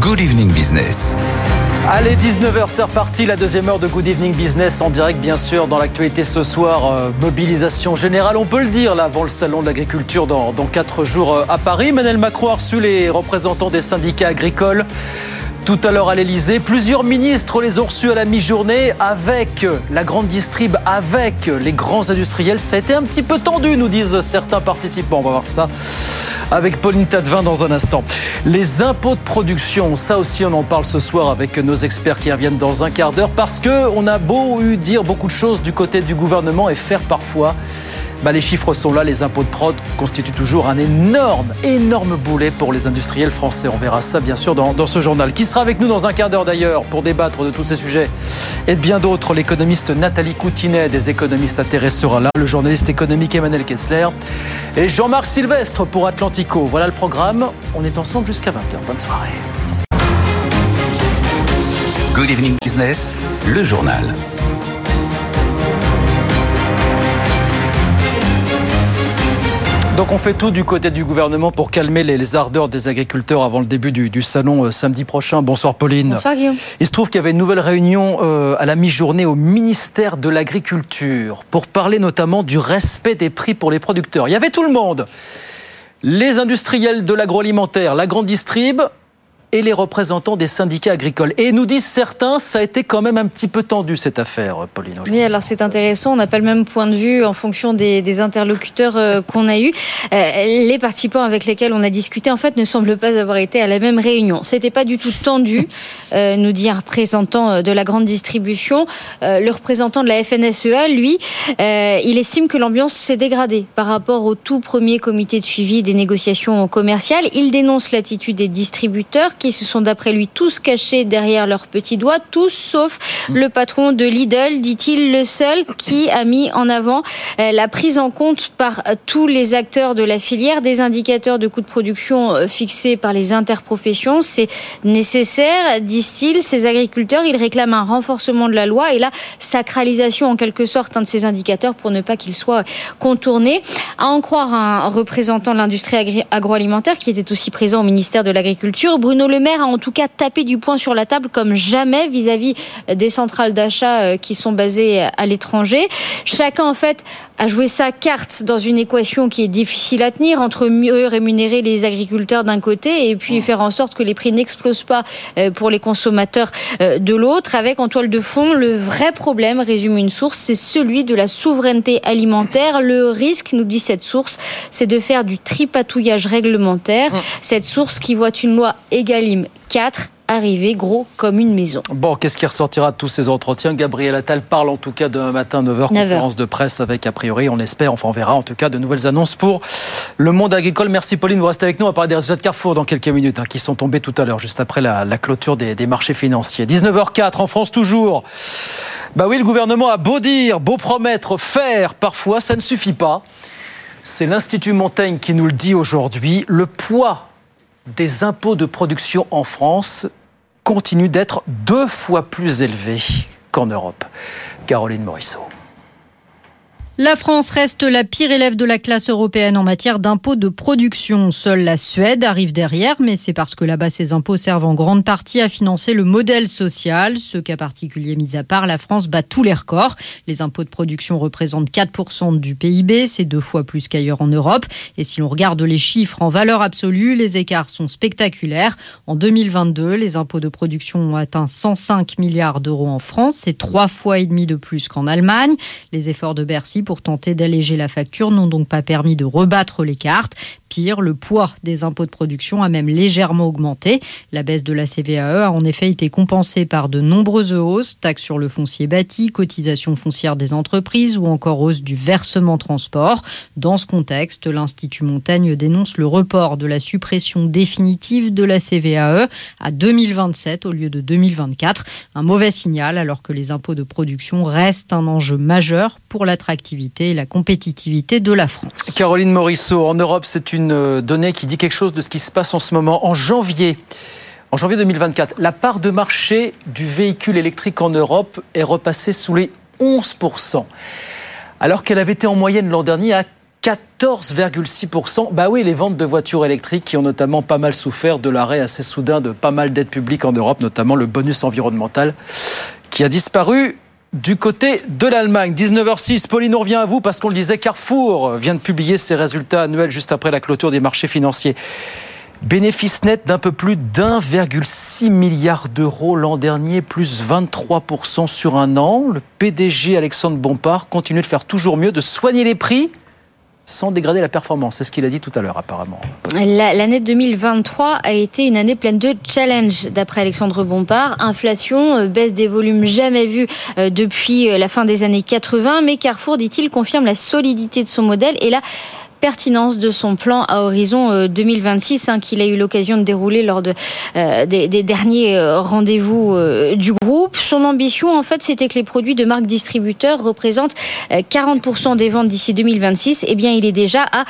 Good Evening Business. Allez, 19h, c'est reparti, la deuxième heure de Good Evening Business en direct, bien sûr, dans l'actualité ce soir. euh, mobilisation générale, on peut le dire, là, avant le salon de l'agriculture dans, dans quatre jours euh, à Paris. Emmanuel Macron a reçu les représentants des syndicats agricoles. Tout à l'heure à l'Elysée, plusieurs ministres les ont reçus à la mi-journée avec la grande distrib, avec les grands industriels. Ça a été un petit peu tendu, nous disent certains participants. On va voir ça avec Pauline Tadevin dans un instant. Les impôts de production, ça aussi on en parle ce soir avec nos experts qui reviennent dans un quart d'heure parce que on a beau dire beaucoup de choses du côté du gouvernement et faire parfois. Bah, les chiffres sont là, les impôts de prod constituent toujours un énorme, énorme boulet pour les industriels français. On verra ça bien sûr dans, dans ce journal. Qui sera avec nous dans un quart d'heure d'ailleurs pour débattre de tous ces sujets et de bien d'autres? L'économiste Nathalie Coutinet des économistes atterrés sera là, le journaliste économique Emmanuel Kessler et Jean-Marc Sylvestre pour Atlantico. Voilà le programme. On est ensemble jusqu'à 20h. Bonne soirée. Good Evening Business, le journal. Donc on fait tout du côté du gouvernement pour calmer les, les ardeurs des agriculteurs avant le début du, du salon euh, samedi prochain. Bonsoir Pauline. Bonsoir Guillaume. Il se trouve qu'il y avait une nouvelle réunion euh, à la mi-journée au ministère de l'Agriculture pour parler notamment du respect des prix pour les producteurs. Il y avait tout le monde. Les industriels de l'agroalimentaire, la grande distrib et les représentants des syndicats agricoles. Et nous disent certains, ça a été quand même un petit peu tendu cette affaire, Pauline. Oui, alors c'est intéressant. On n'a pas le même point de vue en fonction des, interlocuteurs euh, qu'on a eus. Euh, les participants avec lesquels on a discuté, en fait, ne semblent pas avoir été à la même réunion. C'était pas du tout tendu, euh, nous dit un représentant de la grande distribution. Le représentant de la FNSEA, lui, il estime que l'ambiance s'est dégradée par rapport au tout premier comité de suivi des négociations commerciales. Il dénonce l'attitude des distributeurs qui se sont d'après lui tous cachés derrière leurs petits doigts, tous sauf le patron de Lidl, dit-il, le seul qui a mis en avant euh, la prise en compte par tous les acteurs de la filière des indicateurs de coûts de production euh, fixés par les interprofessions. C'est nécessaire, disent-ils. Ces agriculteurs, ils réclament un renforcement de la loi et la sacralisation en quelque sorte de ces indicateurs pour ne pas qu'ils soient contournés. À en croire un représentant de l'industrie agroalimentaire qui était aussi présent au ministère de l'Agriculture, Bruno Le Maire a en tout cas tapé du poing sur la table comme jamais vis-à-vis des centrales d'achat euh, qui sont basées à l'étranger. Chacun en fait a joué sa carte dans une équation qui est difficile à tenir entre mieux rémunérer les agriculteurs d'un côté et puis faire en sorte que les prix n'explosent pas euh, pour les consommateurs euh, de l'autre, avec en toile de fond le vrai problème, résume une source, c'est celui de la souveraineté alimentaire. Le risque, nous dit cette source, c'est de faire du tripatouillage réglementaire. Cette source qui voit une loi Egalim 4 arriver gros comme une maison. Bon, qu'est-ce qui ressortira de tous ces entretiens? Gabriel Attal parle en tout cas demain matin 9h, 9h. conférence de presse avec a priori, on l'espère, enfin on verra en tout cas de nouvelles annonces pour le monde agricole. Merci Pauline, vous restez avec nous, on va parler des résultats de Carrefour dans quelques minutes, hein, qui sont tombés tout à l'heure, juste après la, la clôture des, des marchés financiers. 19h04 en France toujours. Bah oui, le gouvernement a beau dire, beau promettre, faire, parfois ça ne suffit pas. C'est l'Institut Montaigne qui nous le dit aujourd'hui. Le poids des impôts de production en France continue d'être deux fois plus élevé qu'en Europe. Caroline Morisseau. La France reste la pire élève de la classe européenne en matière d'impôts de production. Seule la Suède arrive derrière, mais c'est parce que là-bas, ces impôts servent en grande partie à financer le modèle social. Ce cas particulier mis à part, la France bat tous les records. Les impôts de production représentent 4% du PIB, c'est deux fois plus qu'ailleurs en Europe. Et si l'on regarde les chiffres en valeur absolue, les écarts sont spectaculaires. En 2022, les impôts de production ont atteint 105 milliards d'euros en France, c'est trois fois et demi de plus qu'en Allemagne. Les efforts de Bercy pour tenter d'alléger la facture n'ont donc pas permis de rebattre les cartes. Pire, le poids des impôts de production a même légèrement augmenté. La baisse de la CVAE a en effet été compensée par de nombreuses hausses, taxes sur le foncier bâti, cotisation foncière des entreprises ou encore hausse du versement transport. Dans ce contexte, l'Institut Montaigne dénonce le report de la suppression définitive de la CVAE à 2027 au lieu de 2024. Un mauvais signal alors que les impôts de production restent un enjeu majeur pour l'attractivité et la compétitivité de la France. Caroline Morisseau, en Europe, c'est une une donnée qui dit quelque chose de ce qui se passe en ce moment. En janvier, en janvier 2024, la part de marché du véhicule électrique en Europe est repassée sous les 11%, alors qu'elle avait été en moyenne l'an dernier à 14,6%. Bah oui, les ventes de voitures électriques qui ont notamment pas mal souffert de l'arrêt assez soudain de pas mal d'aides publiques en Europe, notamment le bonus environnemental qui a disparu du côté de l'Allemagne. 19h06, Pauline, on revient à vous parce qu'on le disait, Carrefour vient de publier ses résultats annuels juste après la clôture des marchés financiers. Bénéfice net d'un peu plus d'1,6 milliard d'euros l'an dernier, plus 23% sur un an. Le PDG Alexandre Bompard continue de faire toujours mieux, de soigner les prix sans dégrader la performance. C'est ce qu'il a dit tout à l'heure, apparemment. L'année 2023 a été une année pleine de challenges, d'après Alexandre Bompard. Inflation, euh, baisse des volumes jamais vus euh, depuis euh, la fin des années 80, mais Carrefour, dit-il, confirme la solidité de son modèle et la pertinence de son plan à horizon 2026 hein, qu'il a eu l'occasion de dérouler lors de, des, des, derniers rendez-vous du groupe. Son ambition, en fait, c'était que les produits de marque distributeur représentent 40% des ventes d'ici 2026. Eh bien, il est déjà à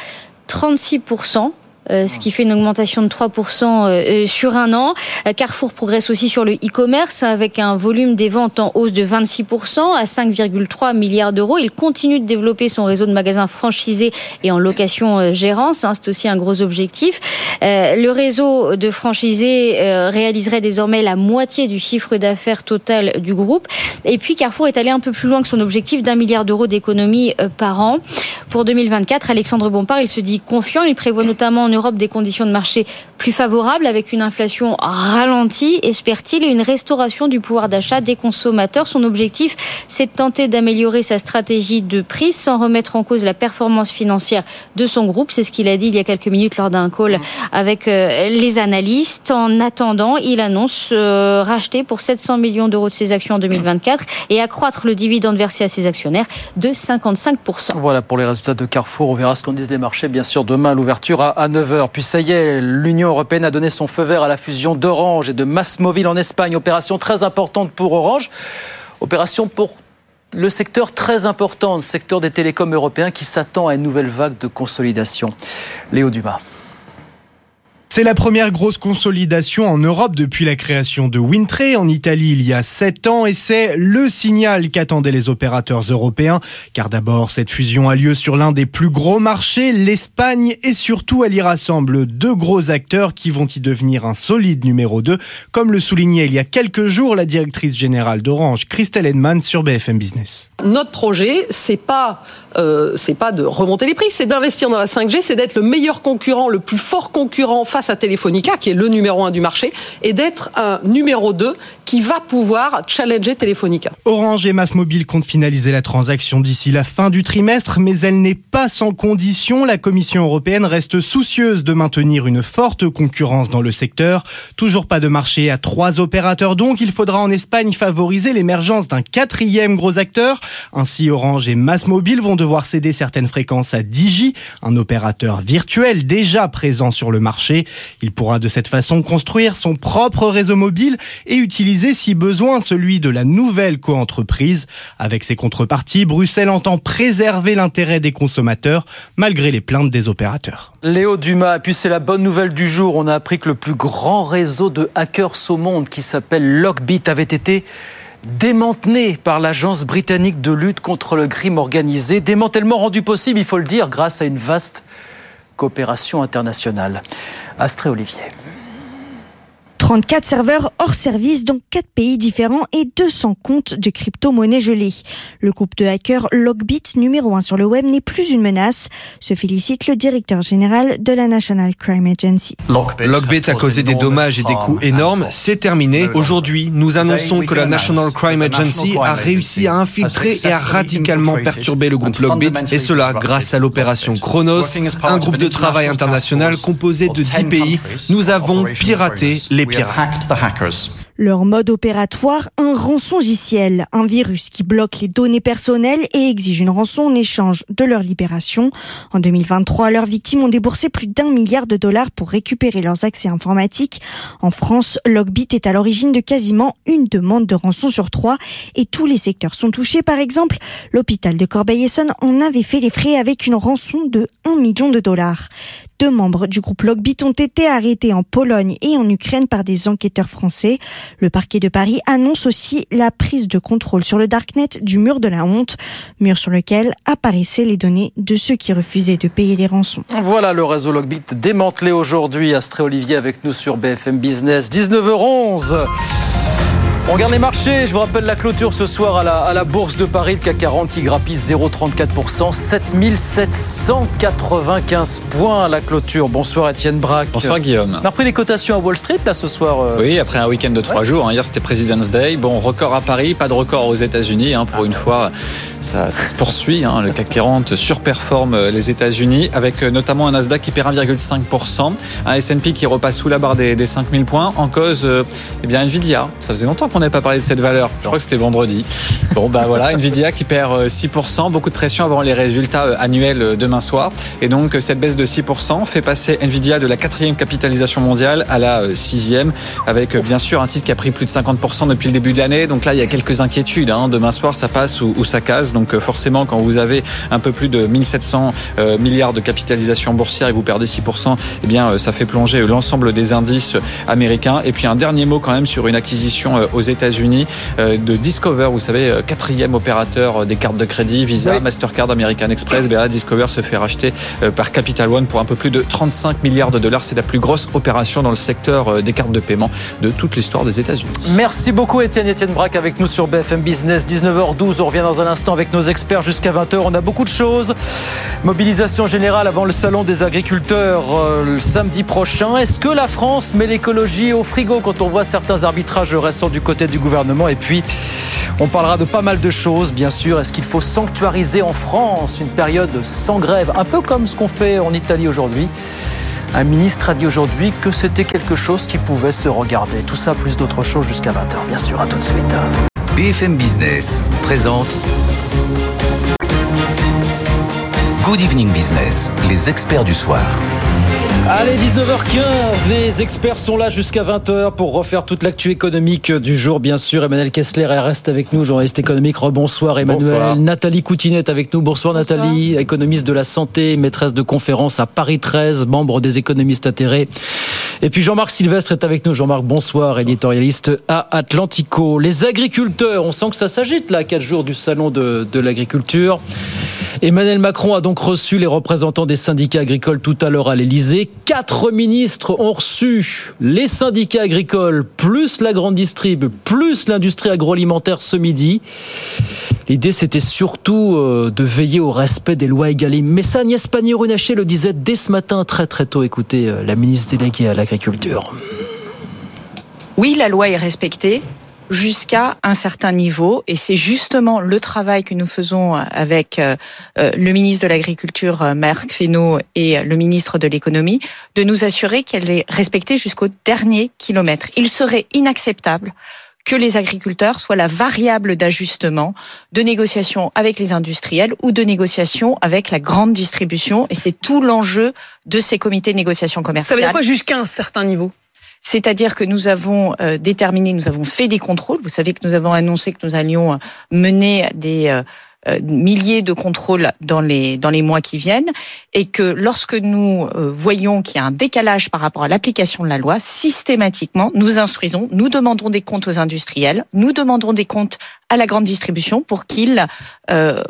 36%. Euh, ce qui fait une augmentation de 3% euh, sur un an. Euh, Carrefour progresse aussi sur le e-commerce avec un volume des ventes en hausse de 26% à 5,3 milliards d'euros. Il continue de développer son réseau de magasins franchisés et en location gérance. Hein, c'est aussi un gros objectif. Le réseau de franchisés réaliserait désormais la moitié du chiffre d'affaires total du groupe. Et puis Carrefour est allé un peu plus loin que son objectif d'un milliard d'euros d'économie par an. Pour 2024, Alexandre Bompard, il se dit confiant. Il prévoit notamment en Europe des conditions de marché plus favorables avec une inflation ralentie, espère-t-il, et une restauration du pouvoir d'achat des consommateurs. Son objectif, c'est de tenter d'améliorer sa stratégie de prix sans remettre en cause la performance financière de son groupe. C'est ce qu'il a dit il y a quelques minutes lors d'un call avec euh, les analystes. En attendant, il annonce euh, racheter pour 700 millions d'euros de ses actions en 2024 et accroître le dividende versé à ses actionnaires de 55%. Voilà pour les résultats de Carrefour. On verra ce qu'en disent les marchés, bien sûr, demain à l'ouverture à 9h. Puis ça y est, l'Union européenne a donné son feu vert à la fusion d'Orange et de Massmobile en Espagne. Opération très importante pour Orange. Opération pour le secteur très important, le secteur des télécoms européens qui s'attend à une nouvelle vague de consolidation. Léo Dumas. C'est la première grosse consolidation en Europe depuis la création de Wintray en Italie il y a 7 ans et c'est le signal qu'attendaient les opérateurs européens car d'abord cette fusion a lieu sur l'un des plus gros marchés, l'Espagne et surtout elle y rassemble deux gros acteurs qui vont y devenir un solide numéro 2 comme le soulignait il y a quelques jours la directrice générale d'Orange Christelle Edman sur BFM Business. Notre projet c'est pas euh, pas de remonter les prix, c'est d'investir dans la 5G, c'est d'être le meilleur concurrent, le plus fort concurrent à Telefonica, qui est le numéro un du marché, et d'être un numéro 2 qui va pouvoir challenger Telefonica. Orange et Massmobile comptent finaliser la transaction d'ici la fin du trimestre, mais elle n'est pas sans condition. La Commission européenne reste soucieuse de maintenir une forte concurrence dans le secteur. Toujours pas de marché à trois opérateurs, donc il faudra en Espagne favoriser l'émergence d'un quatrième gros acteur. Ainsi, Orange et Massmobile vont devoir céder certaines fréquences à Digi, un opérateur virtuel déjà présent sur le marché. Il pourra de cette façon construire son propre réseau mobile et utiliser si besoin celui de la nouvelle coentreprise. Avec ses contreparties, Bruxelles entend préserver l'intérêt des consommateurs malgré les plaintes des opérateurs. Léo Dumas, et puis c'est la bonne nouvelle du jour. On a appris que le plus grand réseau de hackers au monde qui s'appelle Lockbit avait été démantelé par l'agence britannique de lutte contre le crime organisé. Démantèlement rendu possible, il faut le dire, grâce à une vaste coopération internationale. Astré Olivier. 34 serveurs hors service dans 4 pays différents et 200 comptes de crypto-monnaies gelées. Le groupe de hackers Logbit, numéro 1 sur le web, n'est plus une menace, se félicite le directeur général de la National Crime Agency. Logbit a causé des dommages et des coûts énormes. C'est terminé. Aujourd'hui, nous annonçons que la National Crime Agency a réussi à infiltrer et à radicalement perturber le groupe Logbit, et cela grâce à l'opération Chronos, un groupe de travail international composé de 10 pays. Nous avons piraté les pirates. Leur mode opératoire, un rançongiciel, un virus qui bloque les données personnelles et exige une rançon en échange de leur libération. En 2023, leurs victimes ont déboursé plus d'un milliard de dollars pour récupérer leurs accès informatiques. En France, Logbit est à l'origine de quasiment une demande de rançon sur trois et tous les secteurs sont touchés. Par exemple, l'hôpital de Corbeil-Essonne en avait fait les frais avec une rançon de 1 million de dollars. Deux membres du groupe Logbit ont été arrêtés en Pologne et en Ukraine par des enquêteurs français. Le parquet de Paris annonce aussi la prise de contrôle sur le darknet du mur de la honte, mur sur lequel apparaissaient les données de ceux qui refusaient de payer les rançons. Voilà le réseau Logbit démantelé aujourd'hui. Astré Olivier avec nous sur BFM Business, 19h11. On regarde les marchés. Je vous rappelle la clôture ce soir à la, à la Bourse de Paris, le CAC 40 qui grappille 0,34%, 7795 points à la clôture. Bonsoir Étienne Braque. Bonsoir Guillaume. On a repris les cotations à Wall Street là ce soir. euh. Oui, après un week-end de trois jours. hein. Hier c'était President's Day. Bon, record à Paris, pas de record aux États-Unis. hein. Pour une fois, ça, ça se poursuit. hein. Le CAC 40 surperforme euh, les États-Unis avec euh, notamment un Nasdaq qui perd 1,5%, un S&P qui repasse sous la barre des, des 5000 points. En cause, euh, eh bien Nvidia. Ça faisait longtemps qu'on n'avait pas parlé de cette valeur. Je crois que c'était vendredi. Bon, bah voilà, Nvidia qui perd euh, 6%. Beaucoup de pression avant les résultats euh, annuels euh, demain soir. Et donc euh, cette baisse de 6% fait passer Nvidia de la quatrième capitalisation mondiale à la euh, sixième, avec euh, bien sûr un titre qui a pris plus de 50% depuis le début de l'année. Donc là, il y a quelques inquiétudes. hein. Demain soir, ça passe ou, ou ça casse. Donc euh, forcément, quand vous avez un peu plus de 1700 euh, milliards de capitalisation boursière et vous perdez 6%, eh bien euh, ça fait plonger l'ensemble des indices américains. Et puis un dernier mot quand même sur une acquisition euh, aux États-Unis euh, de Discover. Vous savez, euh, quatrième opérateur euh, des cartes de crédit, Visa, Oui. Mastercard, American Express. Ben Discover se fait racheter par Capital One pour un peu plus de 35 milliards de dollars. C'est la plus grosse opération dans le secteur des cartes de paiement de toute l'histoire des États-Unis. Merci beaucoup Étienne. Étienne Braque avec nous sur BFM Business, 19h12. On revient dans un instant avec nos experts jusqu'à 20h. On a beaucoup de choses. Mobilisation générale avant le salon des agriculteurs euh, le samedi prochain. Est-ce que la France met l'écologie au frigo quand on voit certains arbitrages récents du côté du gouvernement Et puis, on parlera de pas mal de choses, bien sûr. Est-ce qu'il faut sanctuariser en France une période sans grève? Un peu comme ce qu'on fait en Italie aujourd'hui. Un ministre a dit aujourd'hui que c'était quelque chose qui pouvait se regarder. Tout ça plus d'autres choses jusqu'à 20h, bien sûr. À tout de suite. BFM Business présente Good Evening Business, les experts du soir. Allez, 19h15, les experts sont là jusqu'à 20h pour refaire toute l'actu économique du jour, bien sûr. Emmanuel Kessler reste avec nous, journaliste économique. Rebonsoir Emmanuel. Bonsoir. Nathalie Coutinet est avec nous. Bonsoir, Nathalie, économiste de la santé, maîtresse de conférence à Paris 13, membre des économistes atterrés. Et puis Jean-Marc Sylvestre est avec nous. Jean-Marc, bonsoir, éditorialiste à Atlantico. Les agriculteurs, on sent que ça s'agite là, 4 jours du salon de, de l'agriculture. Emmanuel Macron a donc reçu les représentants des syndicats agricoles tout à l'heure à l'Elysée. Quatre ministres ont reçu les syndicats agricoles, plus la grande distrib, plus l'industrie agroalimentaire ce midi. L'idée, c'était surtout euh, de veiller au respect des lois Egalim. Mais ça, Agnès Pannier-Runacher le disait dès ce matin, très très tôt. Écoutez, euh, la ministre déléguée à l'agriculture. Oui, la loi est respectée jusqu'à un certain niveau et c'est justement le travail que nous faisons avec euh, euh, le ministre de l'Agriculture euh, Marc Fesneau et le ministre de l'Économie de nous assurer qu'elle est respectée jusqu'au dernier kilomètre. Il serait inacceptable que les agriculteurs soient la variable d'ajustement de négociation avec les industriels ou de négociation avec la grande distribution et c'est tout l'enjeu de ces comités de négociation Ça commerciale. veut dire quoi jusqu'à un certain niveau? C'est-à-dire que nous avons euh, déterminé, nous avons fait des contrôles. Vous savez que nous avons annoncé que nous allions euh, mener des euh, milliers de contrôles dans les dans les mois qui viennent, et que lorsque nous voyons qu'il y a un décalage par rapport à l'application de la loi, systématiquement, nous instruisons, nous demandons des comptes aux industriels, nous demandons des comptes à la grande distribution pour qu'ils euh,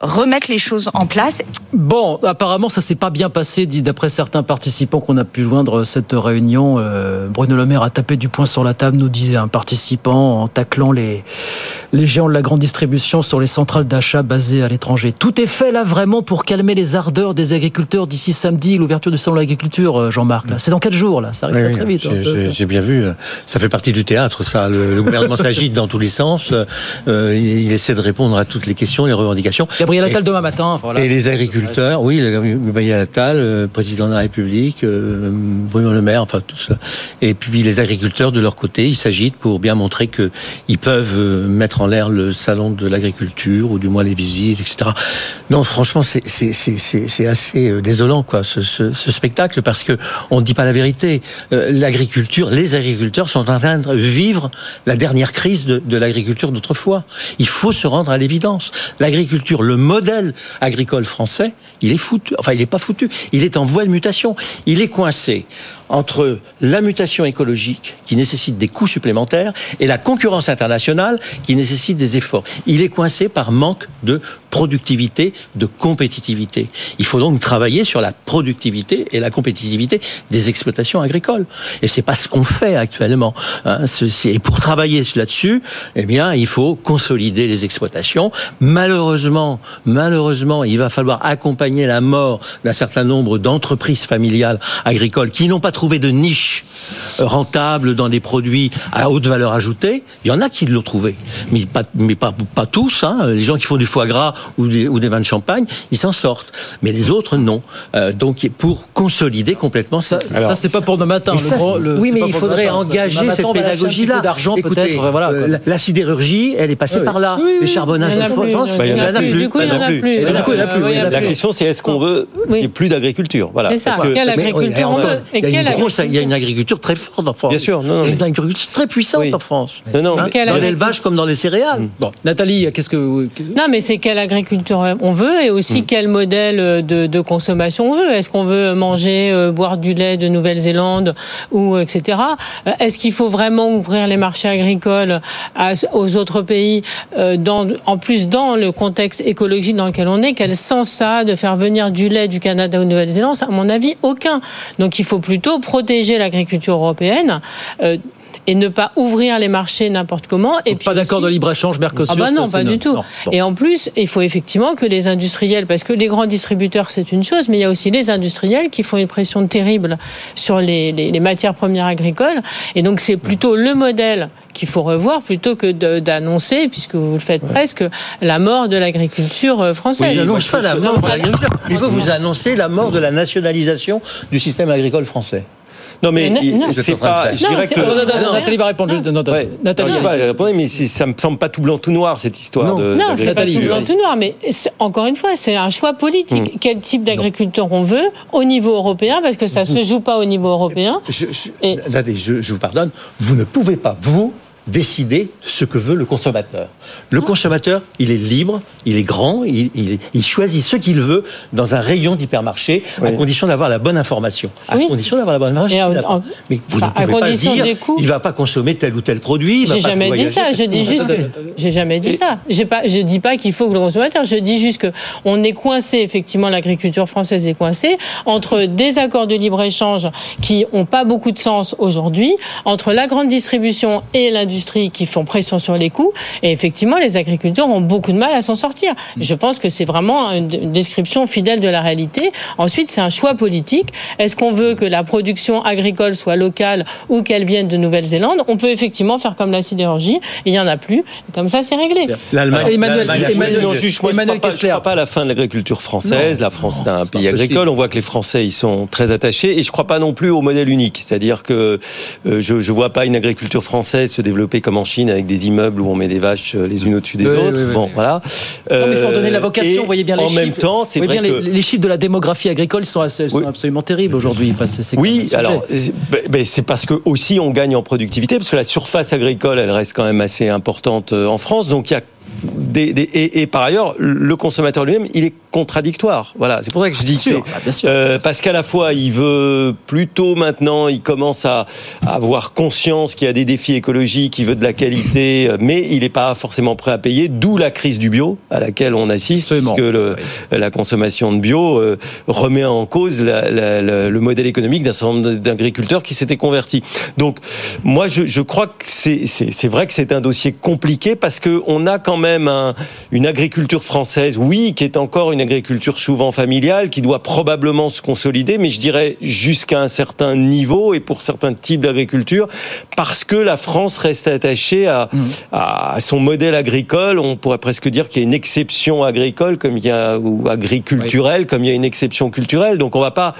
remettent les choses en place. Bon, apparemment, ça s'est pas bien passé, dit d'après certains participants qu'on a pu joindre cette réunion. Euh, Bruno Le Maire a tapé du poing sur la table, nous disait un participant, en taclant les, les géants de la grande distribution sur les centrales d'achat basées à l'étranger. Tout est fait là vraiment pour calmer les ardeurs des agriculteurs d'ici samedi, l'ouverture du salon de l'agriculture, euh, Jean-Marc. C'est dans quatre jours, là. Ça arrive Oui, très, oui, vite. hein. j'ai- bien vu. Ça fait partie du théâtre, ça. Le, le gouvernement s'agite dans tous les sens. Euh, il, il essaie de répondre à toutes les questions, les revendications. Gabriel Attal demain matin. Et les agriculteurs, oui, Gabriel Attal, euh, président de la République, euh, Bruno Le Maire, enfin tout ça. Et puis les agriculteurs de leur côté, ils s'agitent pour bien montrer que ils peuvent euh, mettre en l'air le salon de l'agriculture ou du moins les visites, etc. Non, franchement, c'est assez désolant quoi ce, spectacle parce que on ne dit pas la vérité. L'agriculture, les agriculteurs sont en train de vivre la dernière crise de, de l'agriculture d'autrefois. Il faut se rendre à l'évidence. L'agriculture, le modèle agricole français, il est foutu. Enfin, il n'est pas foutu. Il est en voie de mutation. Il est coincé entre la mutation écologique qui nécessite des coûts supplémentaires et la concurrence internationale qui nécessite des efforts. Il est coincé par manque de productivité, de compétitivité. Il faut donc travailler sur la productivité et la compétitivité des exploitations agricoles. Et c'est pas ce qu'on fait actuellement. Hein. Et pour travailler là-dessus, eh bien, il faut consolider les exploitations. Malheureusement, malheureusement, il va falloir accompagner la mort d'un certain nombre d'entreprises familiales agricoles qui n'ont pas trouvé de niche rentable dans des produits à haute valeur ajoutée. Il y en a qui l'ont trouvé, mais pas, mais pas, pas tous. Hein. Les gens qui font du foie gras ou des, ou des vins de champagne, ils s'en sortent. Mais les autres, non. Euh, donc, pour consolider complètement ça. ça, c'est pas pour demain matin. Le oui, mais il faudrait engager cette pédagogie-là. d'argent peut-être. Voilà, euh, la, sidérurgie, elle est passée par là. les charbonnages en France, il n'y en a plus. Du coup, il n'y en a plus. La question, c'est est-ce qu'on veut qu'il n'y ait plus d'agriculture? Voilà. C'est ça. Quelle agriculture on veut Il y a une agriculture très forte en France. Bien sûr. Il y a une agriculture très puissante en France. Dans l'élevage comme dans les céréales. Bon, Nathalie, qu'est-ce que Non, mais c'est quelle agriculture on veut et aussi quel modèle de consommation on veut. Est-ce qu'on veut manger, boire du lait de Nouvelle-Zélande ou etc. Est-ce qu'il faut vraiment ouvrir les marchés agricoles aux autres pays dans, en plus dans le contexte écologique dans lequel on est? Quel sens ça a de faire venir du lait du Canada ou de Nouvelle-Zélande À mon avis, aucun. Donc il faut plutôt protéger l'agriculture européenne. Euh, et ne pas ouvrir les marchés n'importe comment. et puis pas d'accord de libre-échange Mercosur Ah bah non, pas du tout. Et en plus, il faut effectivement que les industriels, parce que les grands distributeurs, c'est une chose, mais il y a aussi les industriels qui font une pression terrible sur les, les, les matières premières agricoles. Et donc, c'est plutôt le modèle qu'il faut revoir plutôt que d'annoncer, puisque vous le faites presque, la mort de l'agriculture euh, française. Oui, n'annonce pas la mort de l'agriculture. Il faut vous annoncer la mort de la nationalisation du système agricole français. Non, mais c'est pas. Je dirais que. Nathalie va répondre. Nathalie va répondre, mais ça me semble pas tout blanc, tout noir cette histoire. Non, non c'est pas tout blanc, tout noir, mais encore une fois, c'est un choix politique. Hmm. Quel type d'agriculteur on veut au niveau européen, parce que ça se joue pas au niveau européen. Je, je, je vous pardonne, vous ne pouvez pas, vous, décider ce que veut le consommateur. Le consommateur, il est libre, il est grand, il, il, choisit ce qu'il veut dans un rayon d'hypermarché, à condition d'avoir la bonne information. À condition d'avoir la bonne information. Mais vous ne pouvez pas dire, il va pas consommer tel ou tel produit. J'ai jamais dit ça. Je dis juste, j'ai jamais dit ça. Pas, je dis pas qu'il faut que le consommateur. Je dis juste que on est coincé. Effectivement, l'agriculture française est coincée entre des accords de libre échange qui ont pas beaucoup de sens aujourd'hui, entre la grande distribution et l'industrie qui font pression sur les coûts. Et effectivement, les agriculteurs ont beaucoup de mal à s'en sortir. Je pense que c'est vraiment une description fidèle de la réalité. Ensuite, c'est un choix politique. Est-ce qu'on veut que la production agricole soit locale ou qu'elle vienne de Nouvelle-Zélande? On peut effectivement faire comme la sidérurgie. Il n'y en a plus. comme ça, c'est réglé. L'Allemagne. Emmanuel, Emmanuel, non, juste, moi, Emmanuel je ne crois, pas à la fin de l'agriculture française. la France est un pays agricole. On voit que les Français ils sont très attachés. Et je ne crois pas non plus au modèle unique. C'est-à-dire que euh, je ne vois pas une agriculture française se développer comme en Chine avec des immeubles où on met des vaches euh, les unes au-dessus des autres. bon, voilà. Non, mais il faut donner la vocation. Vous voyez bien les en chiffres. En même temps, c'est vrai bien que... les, chiffres de la démographie agricole sont, absolument terribles aujourd'hui. Enfin, oui, alors c'est parce que aussi on gagne en productivité parce que la surface agricole, elle reste quand même assez importante euh, en France. Donc il y a des, des, et, et, par ailleurs, le consommateur lui-même, il est contradictoire. Voilà, c'est pour ça que je dis sûr, bien sûr. Euh, parce qu'à la fois, il veut plutôt maintenant, il commence à, à avoir conscience qu'il y a des défis écologiques, il veut de la qualité, mais il n'est pas forcément prêt à payer. D'où la crise du bio à laquelle on assiste, parce que le, la consommation de bio euh, remet en cause la, la, la, le modèle économique d'un certain nombre d'agriculteurs qui s'étaient convertis. Donc, moi, je, je crois que c'est vrai que c'est un dossier compliqué parce que on a quand même un, une agriculture française, oui, qui est encore une agriculture souvent familiale, qui doit probablement se consolider, mais je dirais jusqu'à un certain niveau et pour certains types d'agriculture, parce que la France reste attachée à, mmh. à, son modèle agricole. On pourrait presque dire qu'il y a une exception agricole comme il y a ou agriculturelle oui. comme il y a une exception culturelle. Donc on va pas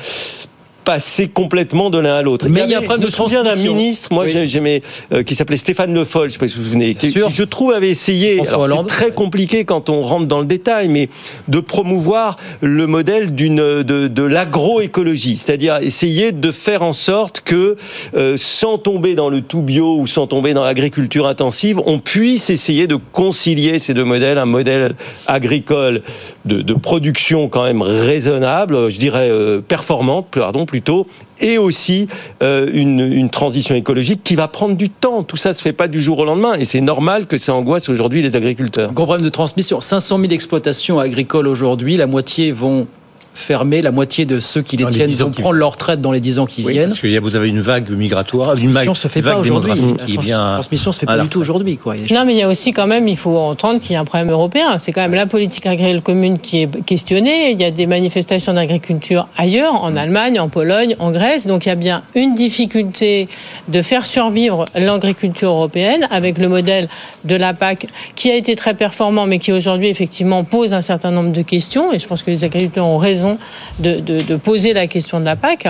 passer complètement de l'un à l'autre. Mais il y a je de souviens d'un transmission. ministre, moi Oui. j'ai- j'aimais, euh, qui s'appelait Stéphane Le Foll, je sais pas si vous vous souvenez, qui, je trouve avait essayé, c'est très compliqué quand on rentre dans le détail, mais de promouvoir le modèle d'une de, de l'agroécologie, c'est-à-dire essayer de faire en sorte que euh, sans tomber dans le tout bio ou sans tomber dans l'agriculture intensive, on puisse essayer de concilier ces deux modèles, un modèle agricole de, de production quand même raisonnable, je dirais euh, performante, pardon et aussi euh, une, une transition écologique qui va prendre du temps. Tout ça se fait pas du jour au lendemain, et c'est normal que ça angoisse aujourd'hui les agriculteurs. Gros problème de transmission. 500 000 exploitations agricoles aujourd'hui, la moitié vont fermer, la moitié de ceux qui les Dans tiennent 10 ans vont prendre leur retraite dans les 10 ans qui Oui, viennent. parce que y a- vous avez une vague migratoire, une transmission vague, se fait vague pas aujourd'hui. démographique La vient. transmission se fait pas du tout aujourd'hui. Non, mais il y a aussi quand même, il faut entendre qu'il y a un problème européen. C'est quand même la politique agricole commune qui est questionnée. Il y a des manifestations d'agriculture ailleurs, en Allemagne, en Pologne, en Grèce. Donc il y a bien une difficulté de faire survivre l'agriculture européenne avec le modèle de la PAC qui a été très performant, mais qui aujourd'hui effectivement pose un certain nombre de questions. Et je pense que les agriculteurs ont raison de, de- de poser la question de la PAC.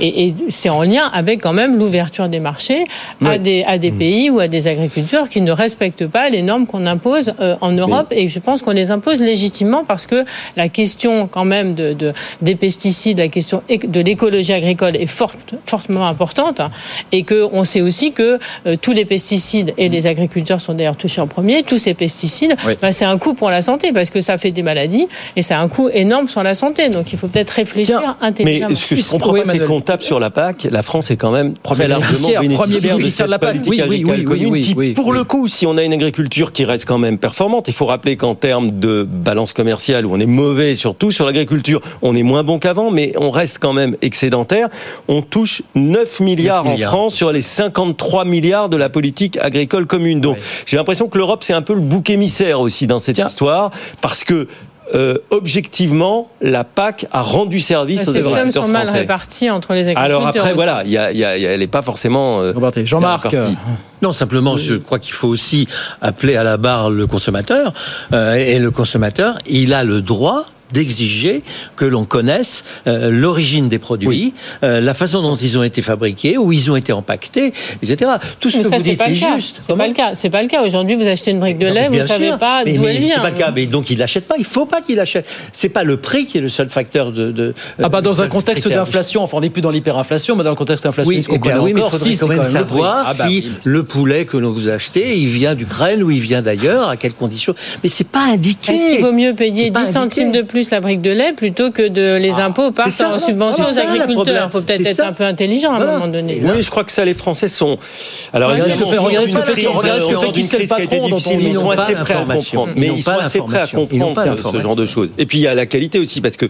Et, et c'est en lien avec quand même l'ouverture des marchés à des, à des pays ou à des agriculteurs qui ne respectent pas les normes qu'on impose euh, en Europe. Et je pense qu'on les impose légitimement parce que la question quand même de, de- des pesticides, la question de l'écologie agricole est forte, fortement importante. et que on sait aussi que euh, tous les pesticides, et les agriculteurs sont d'ailleurs touchés en premier, tous ces pesticides, Oui. bah, c'est un coût pour la santé parce que ça fait des maladies et ça a un coût énorme sur la santé. Donc il faut peut-être réfléchir Mais intelligemment. ce que je Puisque- comprends oui, pas, c'est qu'on tape sur la PAC. La France est quand même très largement bénéficiaire, de bénéficiaire de la cette PAC. politique Oui, agricole oui, commune qui, pour le coup, si on a une agriculture qui reste quand même performante, il faut rappeler qu'en termes de balance commerciale, où on est mauvais surtout sur l'agriculture, on est moins bon qu'avant, mais on reste quand même excédentaire. On touche 9 milliards, 9 milliards. en France sur les 53 milliards de la politique agricole commune. Donc, j'ai l'impression que l'Europe, c'est un peu le bouc émissaire aussi dans cette histoire, parce que euh, objectivement, la PAC a rendu service aux Ces sommes agriculteurs sont mal français. réparties entre les agriculteurs. Alors après, voilà, il y a- il y a- il y a- elle n'est pas forcément. euh. Jean-Marc, répartie. Non, simplement, je crois qu'il faut aussi appeler à la barre le consommateur. Euh, et le consommateur, il a le droit d'exiger que l'on connaisse euh, l'origine des produits, euh, la façon dont ils ont été fabriqués, où ils ont été empaquetés, etc. Tout ce Mais que ça, vous dites pas le est cas. juste. C'est pas le cas. C'est pas le cas. Aujourd'hui, vous achetez une brique de Non, lait, mais vous ne savez sûr. pas d'où elle vient. C'est pas le cas. Mais donc il l'achète pas. Il faut pas qu'il l'achète. C'est pas le prix qui est le seul facteur de. de Ah bah dans le un contexte d'inflation, enfin on n'est plus dans l'hyperinflation, mais dans le contexte Oui, inflationniste eh qu'on bien connaît oui, mais il encore, faudrait si, quand même le savoir Ah bah si oui. le poulet que l'on vous achetez, il vient d'Ukraine ou il vient d'ailleurs, à quelles conditions. Mais c'est pas indiqué. Est-ce qu'il vaut mieux payer C'est pas 10 centimes indiqué. de plus la brique de lait plutôt que de les impôts partent ça, en subvention aux agriculteurs. Il faut peut-être être un peu intelligent à un moment donné. Oui, je crois que ça, les Français sont. Alors, Regardez ce que fait- regardez ce que fait- qui c'est le patron ils sont assez prêts à comprendre. Ils Mais ils sont assez prêts à comprendre ce- genre de choses. Et puis il y a la qualité aussi, parce que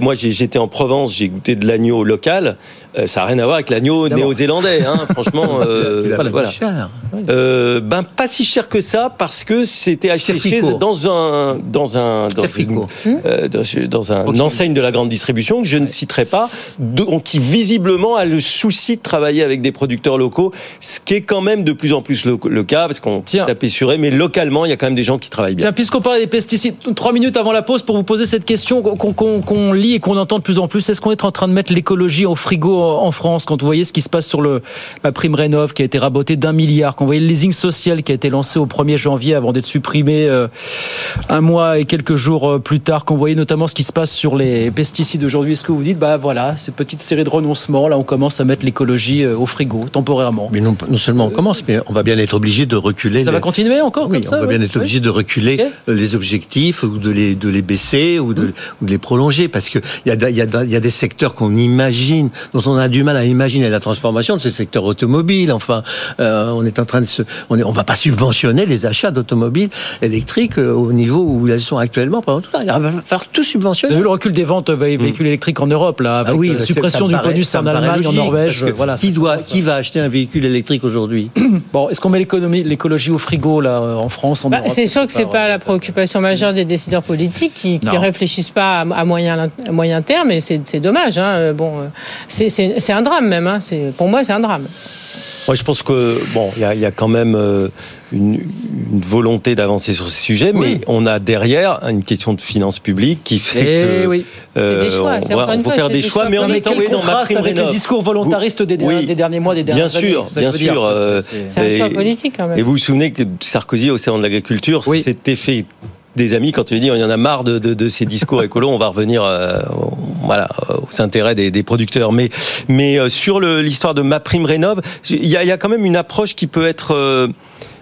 moi j'étais en Provence, j'ai goûté de l'agneau local. Euh, ça n'a rien à voir avec l'agneau néo-zélandais, hein, franchement. euh, pas voilà. cher. Euh, ben pas si cher que ça parce que c'était acheté dans un dans un dans Serpico. une, euh, dans, un une enseigne de la grande distribution que je ne citerai pas donc qui visiblement a le souci de travailler avec des producteurs locaux ce qui est quand même de plus en plus le, le cas parce qu'on tapait sur mais localement il y a quand même des gens qui travaillent bien. Tiens, puisqu'on parlait des pesticides, trois minutes avant la pause pour vous poser cette question qu'on qu'on- qu'on lit et qu'on entend de plus en plus. Est-ce qu'on est en train de mettre l'écologie au frigo en France quand vous voyez ce qui se passe sur le ma prime rénov qui a été rabotée d'un milliard, quand vous voyez le leasing social qui a été lancé au 1er janvier avant d'être supprimé euh, un mois et quelques jours euh, plus tard, quand vous voyez notamment ce qui se passe sur les pesticides aujourd'hui, est-ce que vous dites bah voilà, ces petites séries de renoncements là, on commence à mettre l'écologie euh, au frigo temporairement? Mais non, non seulement on commence, mais on va bien être obligé de reculer. Ça les- va continuer encore Oui, comme ça on va ouais bien être obligé de reculer euh, les objectifs ou de les, de les baisser ou de, ou de les prolonger parce que il y a, y, a, y a des secteurs qu'on imagine, dont on a du mal à imaginer la transformation de ces secteurs automobiles. Enfin, euh, on est en train de se, on, est, on va pas subventionner les achats d'automobiles électriques au niveau où elles sont actuellement. Pendant tout ça, il va falloir tout Vous subventionner. avez vu le recul des ventes euh, véhicules électriques en Europe, là, avec Ah oui, la bah, c'est- suppression du paraît- bonus en Allemagne, en Norvège. Voilà, qui, doit, qui va acheter un véhicule électrique aujourd'hui Bon, est-ce qu'on met l'économie, l'écologie au frigo là euh, en France, en Bah, c'est sûr que c'est pas la préoccupation majeure des décideurs politiques qui, Non. réfléchissent pas à, moyen, à moyen terme et c'est c'est dommage. Hein. Euh, Bon, euh, c'est- c'est c'est un drame même. Hein. C'est- Pour moi, c'est un drame. Moi, je pense que bon, il y a, a, y a, quand même euh, une, une, volonté d'avancer sur ces sujets, oui. mais on a derrière une question de finances publiques qui fait Et que oui. euh, choix, on, va, on faut faire des choix, mais en étant dans ma contraste prime avec discours volontaristes des, Oui. des derniers mois, des Bien dernières années. sûr, bien sûr. euh, C'est- C'est un et- choix politique quand même. Et vous vous souvenez que Sarkozy, au sein de l'agriculture, s'était fait des amis quand il dit il y en a marre de, de, de ces discours écolos, on va revenir euh, voilà, aux intérêts des, des producteurs. Mais, mais euh, sur l'histoire de ma prime rénov, il y a, il y a quand même une approche qui peut être euh,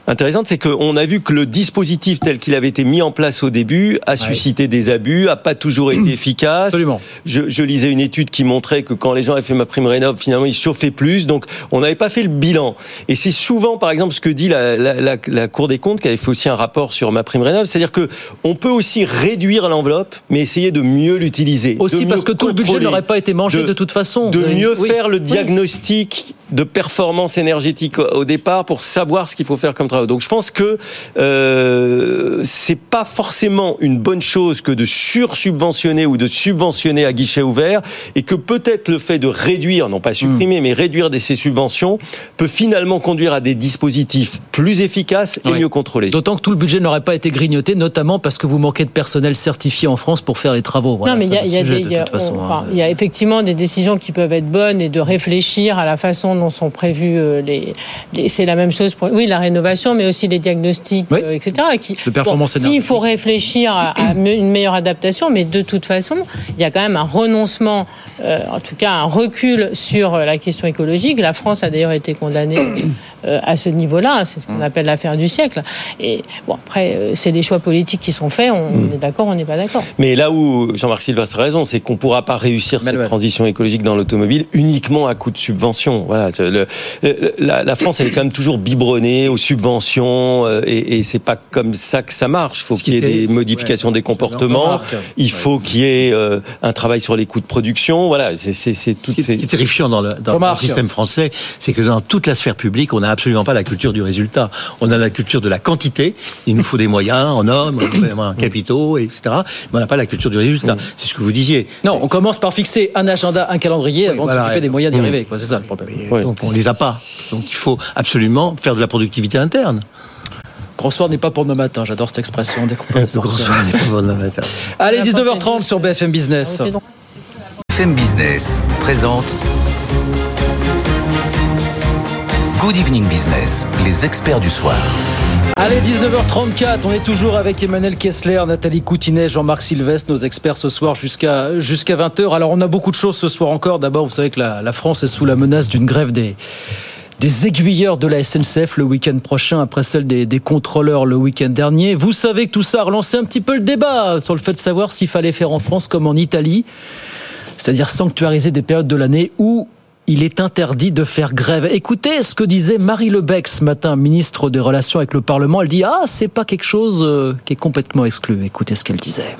intéressante, c'est qu'on a vu que le dispositif tel qu'il avait été mis en place au début a suscité des abus, a pas toujours été efficace. Absolument. Je, je lisais une étude qui montrait que quand les gens avaient fait ma prime rénov, finalement ils chauffaient plus, donc on n'avait pas fait le bilan. Et c'est souvent, par exemple, ce que dit la, la, la, la Cour des comptes, qui avait fait aussi un rapport sur ma prime rénov, c'est-à-dire que on peut aussi réduire l'enveloppe, mais essayer de mieux l'utiliser. Aussi parce que tout le budget n'aurait pas été mangé de, toute façon. de mieux oui. faire le Oui. diagnostic de performance énergétique au au départ pour savoir ce qu'il faut faire comme Donc je pense que euh, c'est pas forcément une bonne chose que de sursubventionner ou de subventionner à guichet ouvert et que peut-être le fait de réduire, non pas supprimer, Hmm. mais réduire des- ces subventions peut finalement conduire à des dispositifs plus efficaces et Oui. mieux contrôlés. D'autant que tout le budget n'aurait pas été grignoté, notamment parce que vous manquez de personnel certifié en France pour faire les travaux. Voilà, non, mais y y hein. enfin, il y a effectivement des décisions qui peuvent être bonnes et de réfléchir à la façon dont sont prévues euh, les. les- c'est la même chose pour oui la rénovation, mais aussi les diagnostics, euh, etc. Qui, De performance bon, S'il énergétique. faut réfléchir à, une meilleure adaptation, mais de toute façon, il y a quand même un renoncement, euh, en tout cas un recul sur euh, la question écologique. La France a d'ailleurs été condamnée euh, à ce niveau-là. C'est ce qu'on appelle l'affaire du siècle. Et bon après, c'est des choix politiques qui sont faits. On, on est d'accord, on n'est pas d'accord. Mais là où Jean-Marc Silva a raison, c'est qu'on ne pourra pas réussir cette transition écologique dans l'automobile uniquement à coup de subventions. Voilà, c'est le- le- la, la France, elle est quand même toujours biberonnée aux subventions euh, et, et c'est pas comme ça que ça marche. Il faut qu'il y ait des modifications des comportements. Il faut qu'il y ait euh, un travail sur les coûts de production. Voilà, c'est tout. Ce qui est- ce qui est terrifiant dans le, dans le Remarque. système français, c'est que dans toute la sphère publique, on n'a absolument pas la culture du résultat. On a la culture de la quantité. Il nous faut des moyens en hommes, en capitaux, etc. Mais on n'a pas la culture du résultat. C'est ce que vous disiez. Non, on commence par fixer un agenda, un calendrier avant voilà, de s'occuper des moyens d'y Mmh. arriver. C'est ça le problème. Donc on les a pas. Donc il faut absolument faire de la productivité interne. Grand soir n'est pas pour nos matins, j'adore cette expression. Dès qu'on peut la Le sortir. grand soir n'est pas pour nos matins. Allez, 19h30 sur BFM Business. FM Business présente Good Evening Business, les experts du soir. Allez, 19h34, on est toujours avec Emmanuel Kessler, Nathalie Coutinet, Jean-Marc Sylvestre, nos experts ce soir jusqu'à jusqu'à 20h. Alors, on a beaucoup de choses ce soir encore. D'abord, vous savez que la, la France est sous la menace d'une grève des, des aiguilleurs de la SNCF le week-end prochain, après celle des, contrôleurs le week-end dernier. Vous savez que tout ça a relancé un petit peu le débat sur le fait de savoir s'il fallait faire en France comme en Italie, c'est-à-dire sanctuariser des périodes de l'année où il est interdit de faire grève. Écoutez ce que disait Marie Lebec ce matin, ministre des Relations avec le Parlement. Elle dit Ah, c'est pas quelque chose euh, qui est complètement exclu. Écoutez ce qu'elle disait.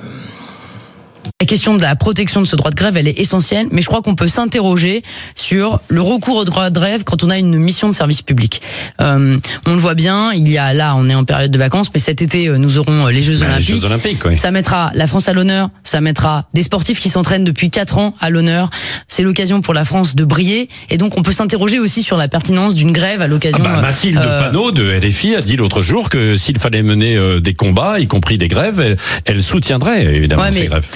La question de la protection de ce droit de grève, elle est essentielle, mais je crois qu'on peut s'interroger sur le recours au droit de grève quand on a une mission de service public. Euh, on le voit bien, il y a là, on est en période de vacances, mais cet été, euh, nous aurons euh, les Jeux Bah, les Olympiques. Jeux Olympiques, oui. Ça mettra la France à l'honneur, ça mettra des sportifs qui s'entraînent depuis quatre ans à l'honneur. C'est l'occasion pour la France de briller, et donc on peut s'interroger aussi sur la pertinence d'une grève à l'occasion. Ah bah, Mathilde euh, Panot de LFI a dit l'autre jour que s'il fallait mener euh, des combats, y compris des grèves, elle, elle soutiendrait évidemment Ouais, ces grèves.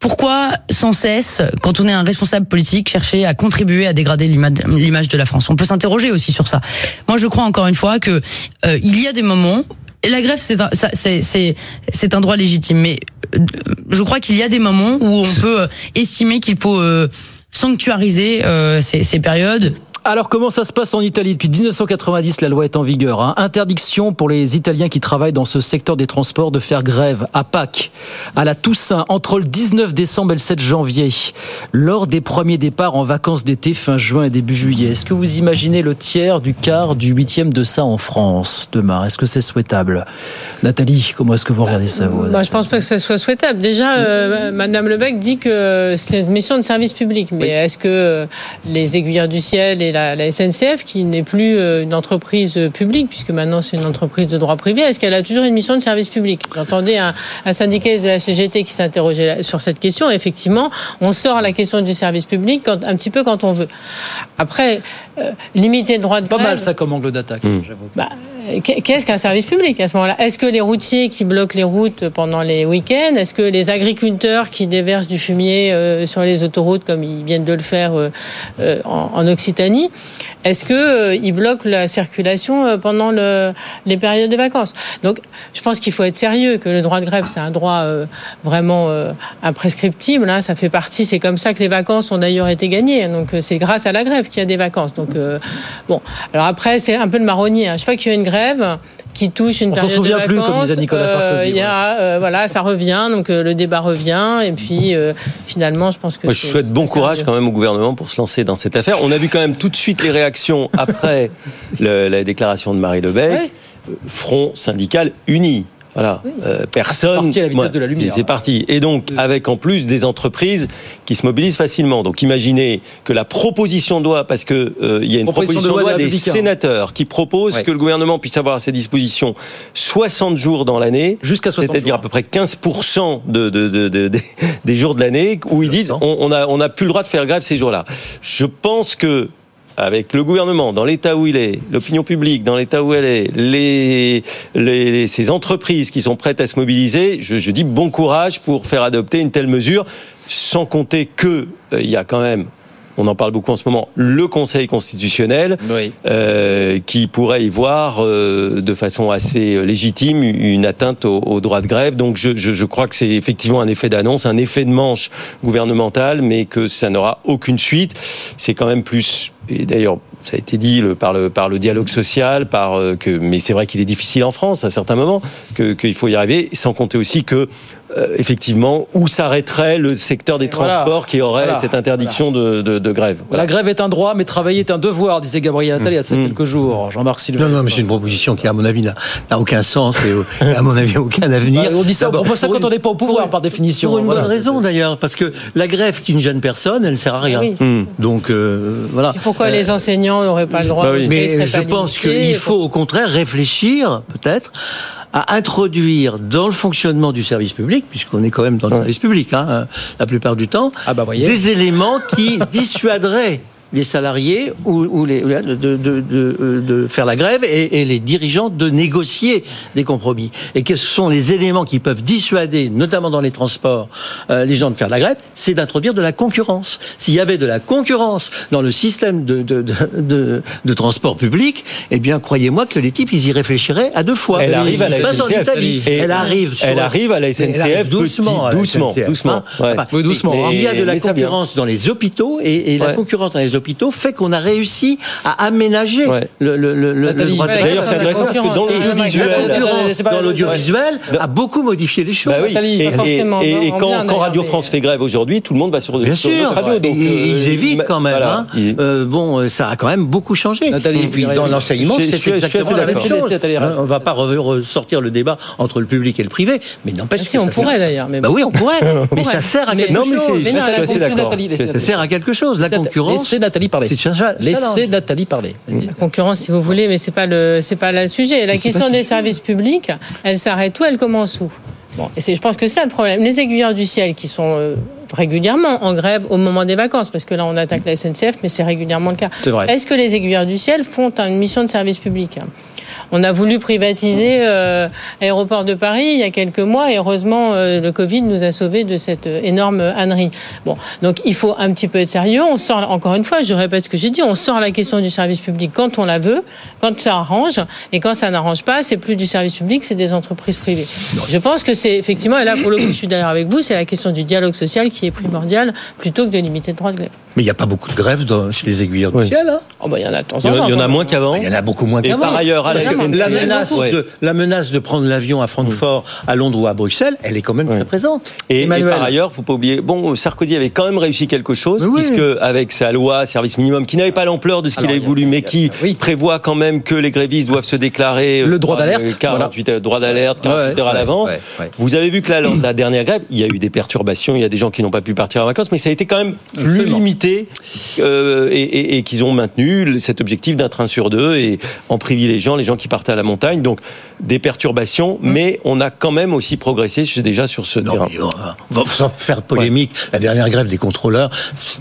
Pourquoi, sans cesse, quand on est un responsable politique, chercher à contribuer à dégrader l'ima- l'image de la France? On peut s'interroger aussi sur ça. Moi, je crois encore une fois que euh, il y a des moments. Et la grève, c'est un, un droit légitime, mais euh, je crois qu'il y a des moments où on peut euh, estimer qu'il faut euh, sanctuariser euh, ces, ces périodes. Alors comment ça se passe en Italie Depuis 1990, la loi est en vigueur. hein. Interdiction pour les Italiens qui travaillent dans ce secteur des transports de faire grève à Pâques, à la Toussaint, entre le 19 décembre et le 7 janvier, lors des premiers départs en vacances d'été fin juin et début juillet. Est-ce que vous imaginez le tiers, du quart, du huitième de ça en France demain? Est-ce que c'est souhaitable? Nathalie, comment est-ce que vous regardez ça vous Bah, je pense pas que ce soit souhaitable. Déjà, euh, Madame Lebec dit que c'est une mission de service public. Mais est-ce que euh, les aiguilleurs du ciel et et la, la SNCF, qui n'est plus euh, une entreprise euh, publique, puisque maintenant c'est une entreprise de droit privé, est-ce qu'elle a toujours une mission de service public? J'entendais un, un syndicaliste de la CGT qui s'interrogeait sur cette question. Effectivement, on sort la question du service public quand, un petit peu quand on veut. Après, euh, limiter le droit de Pas grève... mal ça comme angle d'attaque. j'avoue. Bah, Qu'est-ce qu'un service public à ce moment-là? Est-ce que les routiers qui bloquent les routes pendant les week-ends Est-ce que les agriculteurs qui déversent du fumier euh, sur les autoroutes, comme ils viennent de le faire euh, euh, en, Occitanie, est-ce que euh, ils bloquent la circulation pendant le, les périodes de vacances? Donc, je pense qu'il faut être sérieux, que le droit de grève, c'est un droit vraiment imprescriptible. hein. ça fait partie. C'est comme ça que les vacances ont d'ailleurs été gagnées. Donc, euh, c'est grâce à la grève qu'il y a des vacances. Donc, bon. Alors après, c'est un peu le marronnier. hein. Je sais qu'il y a une qui touche une On s'en période souvient de plus, vacances. comme disait Nicolas Sarkozy, Euh, il y a, euh, voilà, ça revient, donc euh, le débat revient, et puis euh, finalement, je pense que Moi, je souhaite bon courage sérieux. quand même au gouvernement pour se lancer dans cette affaire. On a vu quand même tout de suite les réactions après le- la déclaration de Marie Lebec. Euh, Front syndical uni. Voilà, Euh, personne. parti à la vitesse de la lumière, c'est- C'est parti. Et donc, avec en plus des entreprises qui se mobilisent facilement. Donc, imaginez que la proposition de loi, parce que euh, il y a une Proposition proposition, de loi de loi des Républicains. sénateurs qui propose Ouais. que le gouvernement puisse avoir à ses dispositions 60 jours dans l'année, Jusqu'à 60 c'est-à-dire à peu près 15% de, de, de- de- des- des jours de l'année où ils disent on, on a on a plus le droit de faire grève ces jours-là. Je pense que avec le gouvernement dans l'état où il est, l'opinion publique dans l'état où elle est, les, ces entreprises qui sont prêtes à se mobiliser, je, je dis bon courage pour faire adopter une telle mesure, sans compter que euh, il y a quand même on en parle beaucoup en ce moment, le Conseil constitutionnel, euh, qui pourrait y voir euh, de façon assez légitime une atteinte au, au droit de grève. Donc je, je- je crois que c'est effectivement un effet d'annonce, un effet de manche gouvernemental, mais que ça n'aura aucune suite. C'est quand même plus, d'ailleurs ça a été dit par, le, dialogue social, par, euh, que, mais c'est vrai qu'il est difficile en France à certains moments, qu'il faut y arriver, sans compter aussi que euh, effectivement, où s'arrêterait le secteur des voilà. transports qui aurait Voilà. cette interdiction de, de- de grève? Voilà. La grève est un droit, mais travailler est un devoir, disait Gabriel Attal il y a ça quelques jours. Jean-Marc Sylvain. Non, non, mais c'est une proposition qui, à mon avis, n'a n'a aucun sens et, à mon avis, aucun avenir. Bah, on dit ça, on propose ça quand une- on n'est pas au pouvoir, par définition. Pour une Voilà. bonne raison, d'ailleurs, parce que la grève qui ne gêne personne, elle ne sert à rien. Ah oui, Hmm. Donc, euh, voilà. Pourquoi Euh, les enseignants n'auraient pas le droit bah de Mais je pense qu'il faut au contraire réfléchir, peut-être, à introduire dans le fonctionnement du service public, puisqu'on est quand même dans le service public hein, euh, la plupart du temps, Ah bah, des éléments qui dissuaderaient les salariés ou, ou les, ou les- de, de, de, de- de faire la grève et, et les dirigeants de négocier des compromis. Et quels sont les éléments qui peuvent dissuader, notamment dans les transports, euh, les gens de faire la grève C'est d'introduire de la concurrence. S'il y avait de la concurrence dans le système de, de, de, de- de transport public, eh bien, croyez-moi que les types, ils y réfléchiraient à deux fois. Elle arrive à la SNCF. Elle arrive. sur- elle arrive à la SNCF doucement, petit- la doucement, doucement, hein. ouais. Enfin, Oui, doucement, mais hein. Il y a de la concurrence dans les hôpitaux et, et la Ouais. concurrence dans les hôpitaux fait qu'on a réussi à aménager Ouais. le, le, le, le droit de. D'ailleurs, c'est intéressant parce que dans l'audiovisuel, C'est dans l'audiovisuel a beaucoup modifié les choses. Bah oui. Nathalie, Et, et- et- et en quand, bien, quand d'ailleurs, Radio mais- France fait grève aujourd'hui, tout le monde va sur, Bien sur sûr, notre radio. Donc, Et ils euh, évitent quand même. voilà. hein. Euh, bon, euh, ça a quand même beaucoup changé. Nathalie, et puis dans l'enseignement, c'est exactement la même chose. Hein, On va pas re- ressortir le débat entre le public et le privé, mais n'empêche Ah que si, on pourrait d'ailleurs. Mais Bah oui, on pourrait, mais ça sert à Mais- quelque Non, mais chose. c'est- Mais non, assez laissez d'accord. Ça sert à quelque chose. La concurrence, Nathalie parler. c'est un cha- Laissez. Nathalie parler. La concurrence, si vous voulez, mais c'est pas le, c'est pas le sujet. La Mais question des services publics, elle s'arrête où, elle commence où? Bon, et c'est, je pense que c'est ça le problème. Les aiguilleurs du ciel qui sont euh, régulièrement en grève au moment des vacances, parce que là on attaque la SNCF, mais c'est régulièrement le cas. C'est vrai. Est-ce que les aiguilleurs du ciel font une mission de service public? On a voulu privatiser euh, l'aéroport de Paris il y a quelques mois, et heureusement euh, le Covid nous a sauvés de cette euh, énorme ânerie. Bon, donc il faut un petit peu être sérieux. On sort encore une fois, je répète ce que j'ai dit, on sort la question du service public quand on la veut, quand ça arrange, et quand ça n'arrange pas, c'est plus du service public, c'est des entreprises privées. Je pense que c'est effectivement, et là pour le coup, je suis d'accord avec vous, c'est la question du dialogue social qui est primordiale plutôt que de limiter le droit de grève. Mais il n'y a pas beaucoup de grèves dans- chez les aiguilleurs du ciel. hein. Oh, bah, il y en a de temps en Il y en a- temps. il y en a moins même. qu'avant. Il y en a beaucoup moins Et qu'avant. par ailleurs, à la la menace, ouais. de, la menace de prendre l'avion à Francfort, à Londres ou à Bruxelles, elle est quand même très présente. Et, par ailleurs, faut pas oublier, bon, Sarkozy avait quand même réussi quelque chose, oui. puisque avec sa loi service minimum, qui n'avait pas l'ampleur de ce qu'il Alors, avait il voulu, mais qui oui. prévoit quand même que les grévistes doivent se déclarer Le euh, droit d'alerte, euh, 48 heures, droit d'alerte, 48 Ouais, heures à l'avance. ouais, ouais. Vous avez vu que de la dernière grève, il y a eu des perturbations, il y a des gens qui n'ont pas pu partir en vacances, mais ça a été quand même plus limité limité euh, et, et- et qu'ils ont maintenu cet objectif d'un train sur deux et en privilégiant les gens qui partent à la montagne. Donc des perturbations, mais on a quand même aussi progressé déjà sur ce terrain. mais, euh, on va- sans faire polémique, la dernière grève des contrôleurs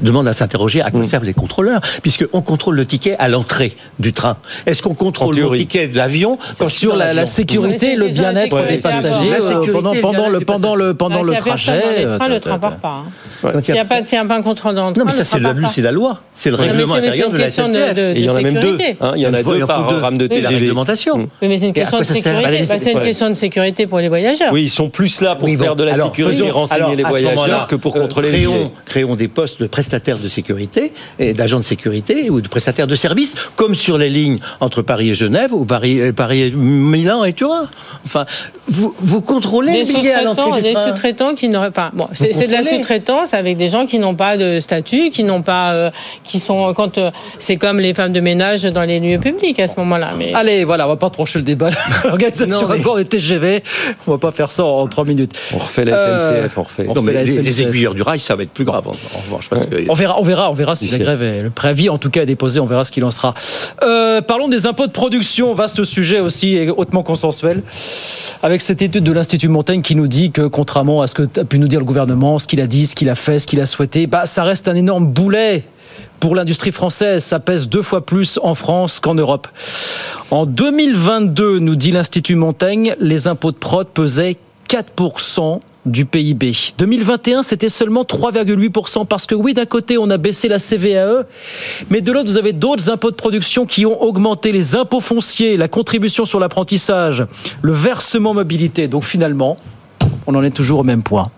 demande à s'interroger à quoi servent les contrôleurs, puisqu'on contrôle le ticket à l'entrée du train. Est-ce qu'on contrôle le ticket de l'avion sur la, la sécurité, le bien-être des passagers euh, sécurité, pendant, le pendant le pendant le pendant le trajet. dans les euh, trains, ta- le ta- train part pas. hein. Donc, S'il n'y a pas, a pas un contrôle dans le train, Non, mais ça, le c'est c'est la loi. C'est le Non, règlement mais c'est intérieur une de la question de- SNCF. de- Et il y en a même deux. hein, il y en a deux il en par rame de Oui, la TGV. réglementation. Mm. Oui, mais c'est une question de sécurité. Bah, Bah, c'est une question de sécurité pour les voyageurs. Oui, ils sont plus là pour Oui, bon, faire de la alors, sécurité et renseigner alors, les voyageurs que pour euh, contrôler les créons, des postes de prestataires de sécurité d'agents de sécurité ou de prestataires de services, comme sur les lignes entre Paris et Genève ou Paris, euh, Paris et Milan et Turin. Enfin, vous, vous contrôlez des les billets à sous-traitants, l'entrée des sous-traitants qui n'auraient pas. Bon, c'est de la sous-traitance avec des gens qui n'ont pas de statut, qui n'ont pas, euh, qui sont quand euh, c'est comme les femmes de ménage dans les lieux publics à ce moment-là. Mais Allez, voilà, on va pas trancher le débat. L'organisation mais- des TGV, on va pas faire ça en trois minutes. On refait la Euh, SNCF, on refait. on Non, mais la les, les aiguilleurs du rail, ça va être plus grave en, en revanche. Parce que, On verra, on verra, on verra si la grève est le préavis en tout cas est déposé, on verra ce qu'il en sera. Euh, parlons des impôts de production, vaste sujet aussi et hautement consensuel. Avec cette étude de l'Institut Montaigne qui nous dit que contrairement à ce que a pu nous dire le gouvernement, ce qu'il a dit, ce qu'il a fait, ce qu'il a souhaité, bah ça reste un énorme boulet pour l'industrie française. Ça pèse deux fois plus en France qu'en Europe. En 2022, nous dit l'Institut Montaigne, les impôts de prod pesaient 4% du PIB. 2021, c'était seulement 3,8% parce que oui, d'un côté, on a baissé la CVAE, mais de l'autre, vous avez d'autres impôts de production qui ont augmenté les impôts fonciers, la contribution sur l'apprentissage, le versement mobilité. Donc finalement, on en est toujours au même point.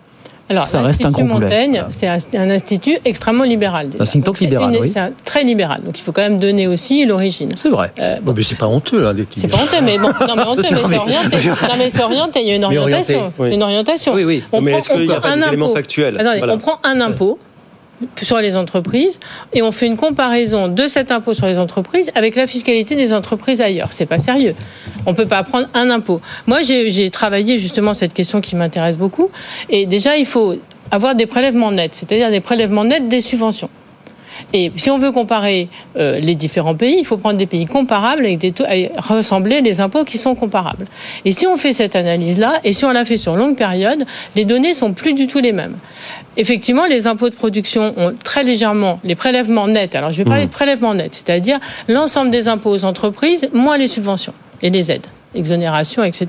Alors, Ça reste un l'Institut gros boulet. Montaigne, c'est un, institut extrêmement libéral. déjà. Un think tank libéral, une- oui. C'est un- très libéral. Donc, il faut quand même donner aussi l'origine. C'est vrai. Euh, Bon, mais c'est pas honteux, hein, les c'est pas honteux, mais bon, non, mais honteux, mais c'est orienté. Non, mais c'est orienté. Il y a une orientation. oui. Une orientation. Oui, oui. On Mais prend- est-ce qu'il on n'y a prend pas un des éléments impôt. factuels on prend un impôt sur les entreprises et on fait une comparaison de cet impôt sur les entreprises avec la fiscalité des entreprises ailleurs. C'est pas sérieux. On peut pas prendre un impôt. Moi, j'ai travaillé justement cette question qui m'intéresse beaucoup. Et déjà, il faut avoir des prélèvements nets, c'est-à-dire des prélèvements nets des subventions. Et si on veut comparer euh, les différents pays, il faut prendre des pays comparables avec des taux, et ressembler les impôts qui sont comparables. Et si on fait cette analyse-là, et si on la fait sur longue période, les données sont plus du tout les mêmes. Effectivement, les impôts de production ont très légèrement les prélèvements nets. Alors, je vais parler de prélèvements nets, c'est-à-dire l'ensemble des impôts aux entreprises moins les subventions et les aides, exonération, etc.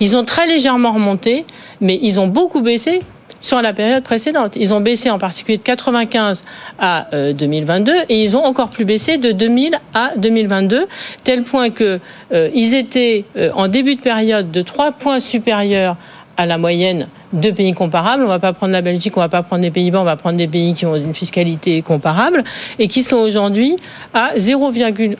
Ils ont très légèrement remonté, mais ils ont beaucoup baissé sur la période précédente. Ils ont baissé en particulier de 95 à euh, 2022 et ils ont encore plus baissé de 2000 à 2022, tel point que euh, ils étaient euh, en début de période de 3 points supérieurs à la moyenne de pays comparables. On va pas prendre la Belgique, on va pas prendre les Pays-Bas, on va prendre des pays qui ont une fiscalité comparable et qui sont aujourd'hui à 0,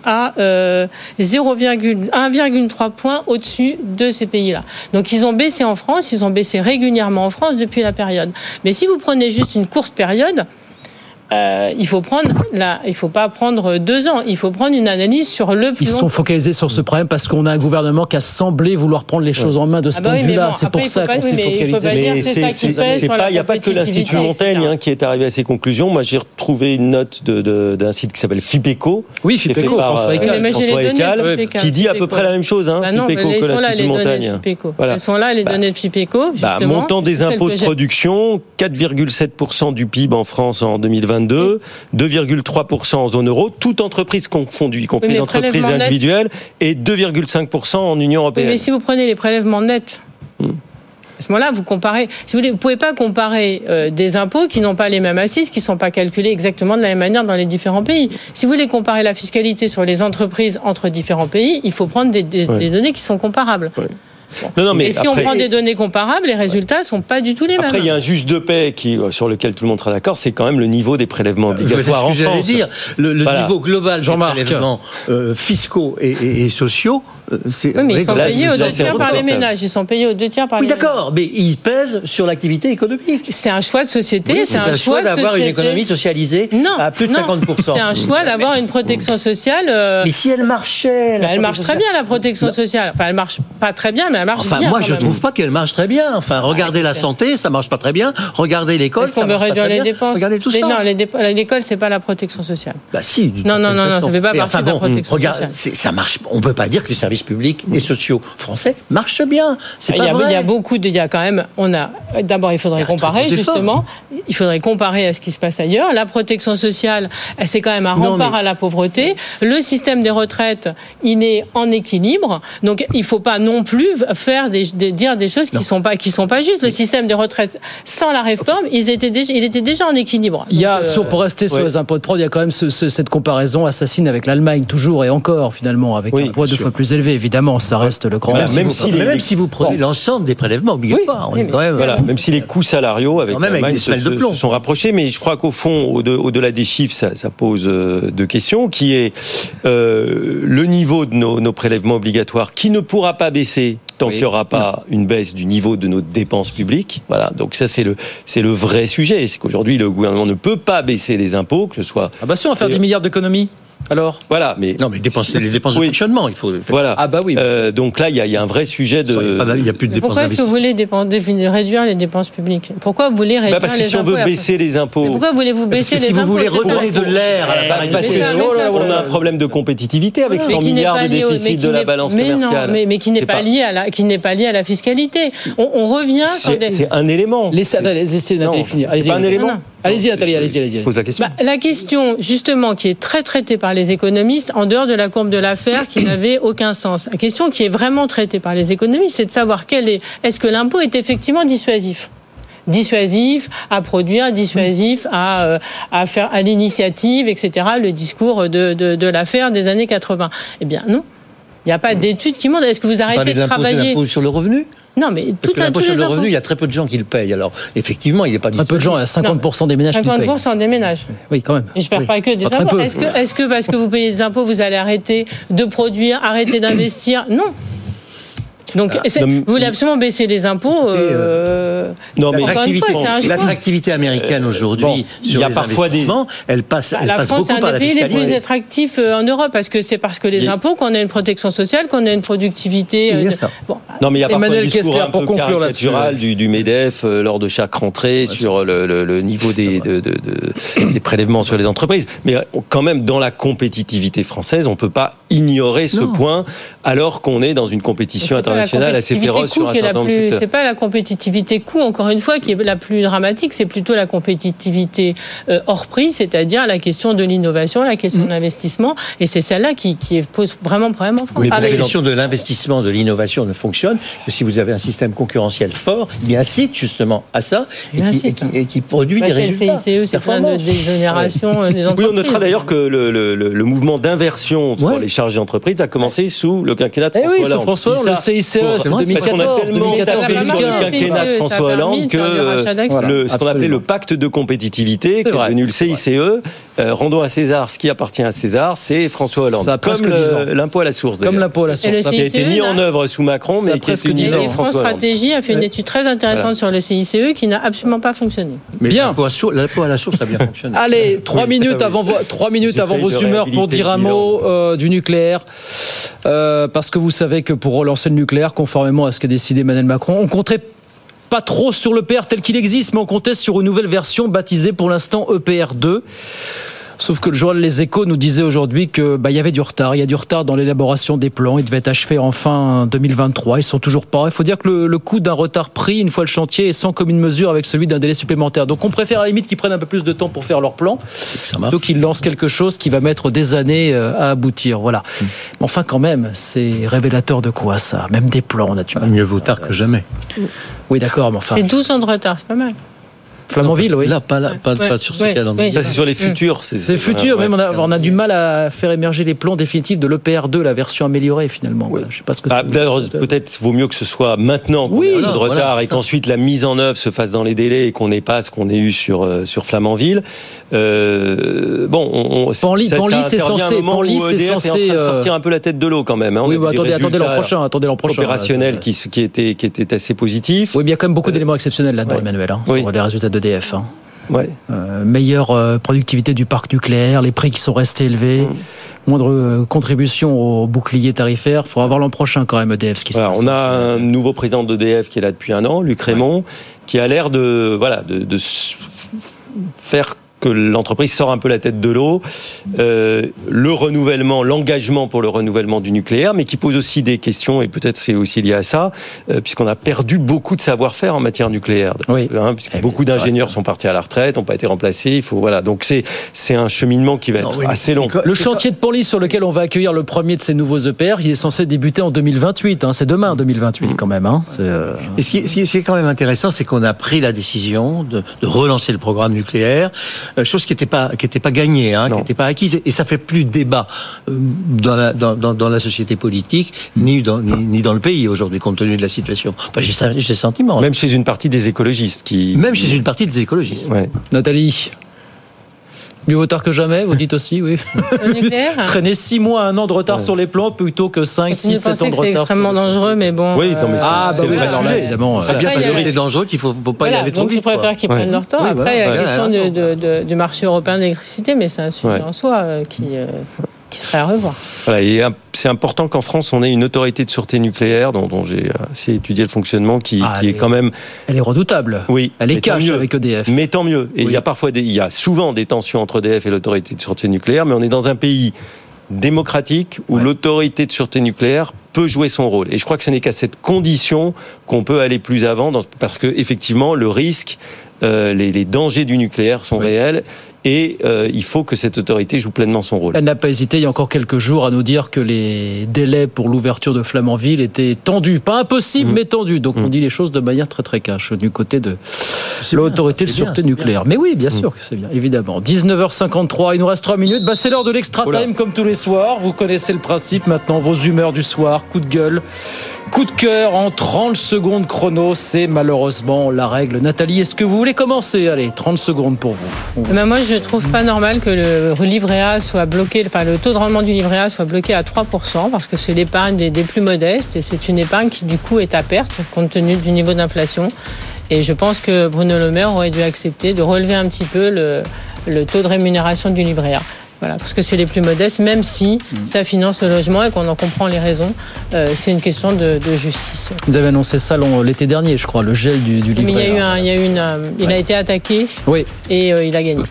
à euh, 0,1,3 points au-dessus de ces pays-là. Donc ils ont baissé en France, ils ont baissé régulièrement en France depuis la période. Mais si vous prenez juste une courte période, euh, il faut prendre la, il faut pas prendre deux ans, il faut prendre une analyse sur le plus Ils sont focalisés sur ce problème parce qu'on a un gouvernement qui a semblé vouloir prendre les choses en main de ce Ah bah point oui, de vue-là. bon, c'est pour ça qu'on s'est focalisé. il n'y a pas que l'Institut Montaigne hein, qui est arrivé à ces conclusions. Moi, j'ai retrouvé une note d'un site qui s'appelle Fipeco. Oui, qui est fait Fipeco, par, François euh, Ecal. Qui dit à peu près la même chose, hein, Bah Fipeco que là, l'Institut les données de Montaigne. Elles sont là, les données de Fipeco. Bah, montant des impôts de production, 4,7% du PIB en France en 2022, 2,3% en zone euro, toute entreprise confondue, y compris Oui, les entreprises individuelles, et 2,5% en Union Oui, européenne. mais si vous prenez les prélèvements nets, Hmm. à ce moment-là, vous comparez. Si vous vous pouvez pas comparer euh, des impôts qui n'ont pas les mêmes assises, qui sont pas calculés exactement de la même manière dans les différents pays. Si vous voulez comparer la fiscalité sur les entreprises entre différents pays, il faut prendre des, des- données qui sont comparables. Non, non, mais Et si après- on prend des données comparables, les résultats sont pas du tout les Après, mêmes. il y a un juge de paix qui, euh, sur lequel tout le monde sera d'accord, c'est quand même le niveau des prélèvements C'est obligatoires ce en que j'allais France. dire. Le, le Voilà. niveau global des prélèvements euh, fiscaux et, et- et sociaux, euh, c'est. Oui, mais ils sont payés aux deux tiers par les ménages. Ils sont payés aux deux tiers par Oui, les ménages. d'accord, mais ils pèsent sur l'activité économique. C'est un choix de société. Oui, c'est un choix de d'avoir une économie socialisée Non, à plus de non. 50%. C'est un choix d'avoir une protection sociale. euh, Mais si elle marchait, bah, elle marche très bien la protection sociale. Enfin, elle marche pas très bien, mais elle marche Enfin, bien. moi, je même. trouve pas qu'elle marche très bien. Enfin, regardez la santé, ça marche pas très bien. Regardez l'école, Est-ce qu'on ça veut réduire les dépenses Regardez tout ça. Non, l'école, c'est pas la protection sociale. Bah si. Non, non, non, ça fait pas partie de la protection sociale. ça marche. On peut pas dire que les services publics et sociaux français marchent bien. C'est Il pas y, a, vrai. il y a beaucoup de, il y a quand même, on a, d'abord il faudrait comparer justement, il faudrait comparer à ce qui se passe ailleurs. La protection sociale, c'est quand même un Non, rempart mais- à la pauvreté. Le système des retraites, il est en équilibre, donc il faut pas non plus faire des, dire des choses qui sont pas, qui sont pas justes. Le système des retraites, sans la réforme, ils étaient déjà, il était déjà en équilibre. Il y a, Donc, euh, sur- pour rester sur ouais. les impôts de prod, il y a quand même ce- ce- cette comparaison assassine avec l'Allemagne, toujours et encore, finalement, avec un poids deux fois plus élevé. Évidemment, ça reste le grand. Même, si, vous, si les- même si vous prenez l'ensemble des prélèvements obligatoires, on est quand même. Voilà, même si les coûts salariaux avec même des se, semelles de plomb. se sont rapprochés, mais je crois qu'au fond, au- au-delà des chiffres, ça, ça pose euh, deux questions, qui est euh, le niveau de nos, nos prélèvements obligatoires, qui ne pourra pas baisser tant qu'il n'y aura pas une baisse du niveau de nos dépenses publiques. Voilà, donc ça c'est le c'est le vrai sujet, c'est qu'aujourd'hui le gouvernement ne peut pas baisser les impôts, que ce soit. Ah bah si on va faire 10 milliards d'économies. Alors Voilà, mais non, mais dépenser les dépenses de Oui. fonctionnement, il faut. Voilà. Ah bah oui. Euh, donc là, il y, a- il y a un vrai sujet de. Il n'y a plus de Mais pourquoi est-ce que vous voulez réduire les dépenses publiques? Pourquoi vous voulez réduire Bah, parce que les si on impôts veut baisser les impôts. Mais pourquoi voulez-vous Parce baisser que les si vous impôts voulez redonner de l'air à la Parce c'est que ça, mais ça, on ça- a un problème de compétitivité avec Mais 100 qui n'est milliards de déficit de la balance commerciale. mais, qui n'est pas, lié à la qui n'est pas lié à la fiscalité. On, revient sur C'est des. c'est un élément. Laissez, attendez, laissez Nathalie Non, finir. c'est un élément. Allez-y, Nathalie, allez-y, allez-y. Je pose la question. Bah, la question, justement, qui est très traitée par les économistes, en dehors de la courbe de l'affaire, qui n'avait aucun sens. La question qui est vraiment traitée par les économistes, c'est de savoir quel est, est-ce que l'impôt est effectivement dissuasif? Dissuasif à produire, dissuasif à, euh, à faire à l'initiative, etc. Le discours de, de, de l'affaire des années 80. Eh bien, non. Il n'y a pas d'études qui montrent. Est-ce que vous arrêtez de travailler l'impôt sur le revenu? Non, mais Parce tout que un l'impôt sur le revenu, il y a très peu de gens qui le payent. Alors, effectivement, il n'est pas Un peu de gens, il y a 50% des ménages qui le payent. 50% des ménages. Oui, quand même. Et je perds Oui. pas que des Pas très impôts. peu. Est-ce que, est-ce que parce que vous payez des impôts, vous allez arrêter de produire, arrêter d'investir? Non. Donc, Ah, vous voulez absolument baisser les impôts euh, Non, mais. L'attractivité américaine aujourd'hui il sur y a les parfois des- investissements, elle passe, elle la passe France est beaucoup un par des la pays les plus fiscalité. attractifs euh, en Europe parce que c'est parce que les Il impôts qu'on a une protection sociale, qu'on a une productivité. Il y a euh, ça. bon, Non, mais il y a parfois Emmanuel un discours Kessler, un pour peu conclure là-dessus, caricatural du, du MEDEF euh, lors de chaque rentrée sur le, le- le niveau des, de- de- de- des prélèvements sur les entreprises. Mais euh, quand même, dans la compétitivité française, on ne peut pas ignorer ce Non. point alors qu'on est dans une compétition la internationale assez féroce sur un qui certain nombre de. C'est pas la compétitivité coût, encore une fois, qui est la plus dramatique, c'est plutôt la compétitivité euh, hors prix, c'est-à-dire la question de l'innovation, la question de l'investissement, et c'est celle-là qui, qui pose vraiment problème en France. Mais Allez. la question de l'investissement, de l'innovation ne fonctionne que si vous avez un système concurrentiel fort, il incite justement à ça et, qui, incite. et qui- et qui produit Bah, des c'est le résultats. CICE, c'est plein de performants. d'exonération euh, des Oui, entreprises. on notera d'ailleurs que le, le- le- le mouvement d'inversion sur les charges d'entreprise a commencé sous le quinquennat de Eh François oui, sous Hollande. François le CICE, pour- c'est Parce qu'on a 2014, tellement 2014, tapé sur le 2015. quinquennat de François Hollande de que le- ce qu'on appelait le pacte de compétitivité, qui est devenu le CICE. Euh, rendons à César ce qui appartient à César, c'est François Hollande. Ça a presque Comme 10 ans. le- l'impôt à la source. Comme l'impôt à la source. qui a été mis là, en œuvre sous Macron, mais qui mis ans. Et en France François Hollande. Stratégie a fait une étude très intéressante sur le CICE qui n'a absolument pas fonctionné. Mais Bien. l'impôt à la source a bien fonctionné. Allez, trois minutes avant trois minutes avant vos humeurs pour dire un mot euh, du nucléaire, Euh, parce que vous savez que pour relancer le nucléaire, conformément à ce qu'a décidé Emmanuel Macron, on compterait pas trop sur l'EPR tel qu'il existe, mais on comptait sur une nouvelle version baptisée pour l'instant EPR 2. Sauf que le journal Les Échos nous disait aujourd'hui que bah, il y avait du retard. Il y a du retard dans l'élaboration des plans. Ils devaient être achevés en fin 2023. Ils sont toujours pas. Il faut dire que le, le coût d'un retard pris une fois le chantier est sans commune mesure avec celui d'un délai supplémentaire. Donc on préfère à la limite qu'ils prennent un peu plus de temps pour faire leur plan, plutôt qu'ils lancent quelque chose qui va mettre des années euh, à aboutir. Voilà. Mais enfin quand même, c'est révélateur de quoi ça? Même des plans, on a du mal. Mieux vaut tard que jamais. Oui, d'accord, mais enfin. C'est 12 ans de retard, c'est pas mal. Flamanville, oui. Là, pas, là, pas, Ouais, pas sur ce ouais, calendrier. Ça, c'est sur les futurs. C'est futur, même on a, on a du mal à faire émerger les plans définitifs de l'EPR2, la version améliorée finalement. Voilà, je sais pas ce que Ah, c'est. d'ailleurs, Peut-être vaut mieux que ce soit maintenant qu'on Oui, ait un peu de retard voilà, et qu'ensuite la mise en œuvre se fasse dans les délais et qu'on n'ait pas ce qu'on ait eu sur, euh, sur Flamanville. Euh, bon, on, on- Panly- c'est censé- Panly, c'est en censé, euh, sortir un peu la tête de l'eau quand même. hein. Oui, attendez, attendez l'an prochain, attendez l'an prochain. Opérationnels qui, étaient assez positifs. Oui, mais il y a quand même beaucoup d'éléments exceptionnels là-dedans, Emmanuel, hein, les résultats d'EDF. Hein. Euh, meilleure euh, productivité du parc nucléaire, les prix qui sont restés élevés. Mm. Moindre euh, contribution au bouclier tarifaire. Il faudra voir l'an prochain quand même EDF ce qui Voilà, se passe. on a un nouveau président d'EDF qui est là depuis un an, Luc Raymond, qui a l'air de, voilà, de, faire que l'entreprise sort un peu la tête de l'eau, euh, le renouvellement, l'engagement pour le renouvellement du nucléaire, mais qui pose aussi des questions, et peut-être c'est aussi lié à ça, euh, puisqu'on a perdu beaucoup de savoir-faire en matière nucléaire. Hein, puisque beaucoup d'ingénieurs sont partis à la retraite, n'ont pas été remplacés. Il faut voilà, donc c'est c'est un cheminement qui va être assez long. Le chantier de Panly sur lequel on va accueillir le premier de ces nouveaux EPR, il est censé débuter en 2028. hein. C'est demain 2028 quand même. hein. C'est, euh, Et ce qui, ce est quand même intéressant, c'est qu'on a pris la décision de, de relancer le programme nucléaire, euh, chose qui n'était pas qui était pas gagnée, hein, qui n'était pas acquise, et ça fait plus débat euh, dans la dans, dans, dans la société politique ni dans ni, ni dans le pays aujourd'hui compte tenu de la situation. Enfin, j'ai j'ai sentiment. Même chez une partie des écologistes qui. Même chez une partie des écologistes. Nathalie. Mieux vaut tard que jamais, vous dites aussi, oui. Le nucléaire Traîner 6 mois, un an de retard sur les plans plutôt que 5, Continue 6, de 7 penser ans de que c'est retard. extrêmement dangereux, mais bon. Oui, non, mais euh, c'est- Ah, bah c'est oui, le vrai alors là, sujet. évidemment, C'est euh, bien parce que a- c'est dangereux qu'il faut, faut pas y aller trop donc vite. je préfère qu'ils prennent leur temps. Oui, Après, il y a la question du marché européen de l'électricité, mais c'est un sujet Ouais. en soi euh, qui, euh, qui serait à revoir. Voilà, et euh, c'est important qu'en France, on ait une autorité de sûreté nucléaire dont, dont j'ai assez étudié le fonctionnement, qui, Ah, qui est quand même. Elle est redoutable. Oui. Elle est mieux. avec EDF. Mais tant mieux. Et il y a parfois, des, il y a souvent des tensions entre EDF et l'autorité de sûreté nucléaire, mais on est dans un pays démocratique où l'autorité de sûreté nucléaire peut jouer son rôle. Et je crois que ce n'est qu'à cette condition qu'on peut aller plus avant, dans- parce que effectivement, le risque, euh, les, les dangers du nucléaire sont réels, et euh, il faut que cette autorité joue pleinement son rôle. Elle n'a pas hésité il y a encore quelques jours à nous dire que les délais pour l'ouverture de Flamanville étaient tendus. Pas impossible, mais tendus. Donc on dit les choses de manière très très cash du côté de l'autorité de bien, sûreté nucléaire. Mais oui, bien sûr que c'est bien, évidemment. 19h53, il nous reste 3 minutes. Bah, c'est l'heure de l'extra time comme tous les soirs. Vous connaissez le principe maintenant, vos humeurs du soir, coup de gueule. Coup de cœur en 30 secondes chrono, c'est malheureusement la règle. Nathalie, est-ce que vous voulez commencer? Allez, 30 secondes pour vous. Eh ben, moi, je trouve pas normal que le livret A soit bloqué, enfin le taux de rendement du livret A soit bloqué à 3%, parce que c'est l'épargne des, des plus modestes et c'est une épargne qui, du coup, est à perte compte tenu du niveau d'inflation. Et je pense que Bruno Le Maire aurait dû accepter de relever un petit peu le, le taux de rémunération du livret A. Voilà, parce que c'est les plus modestes, même si ça finance le logement et qu'on en comprend les raisons, euh, c'est une question de, de justice. Vous avez annoncé ça l'été dernier, je crois, le gel du, du livret. Mais il y a eu A. un, il y a eu une, euh, il a été attaqué Oui. et euh, il a gagné.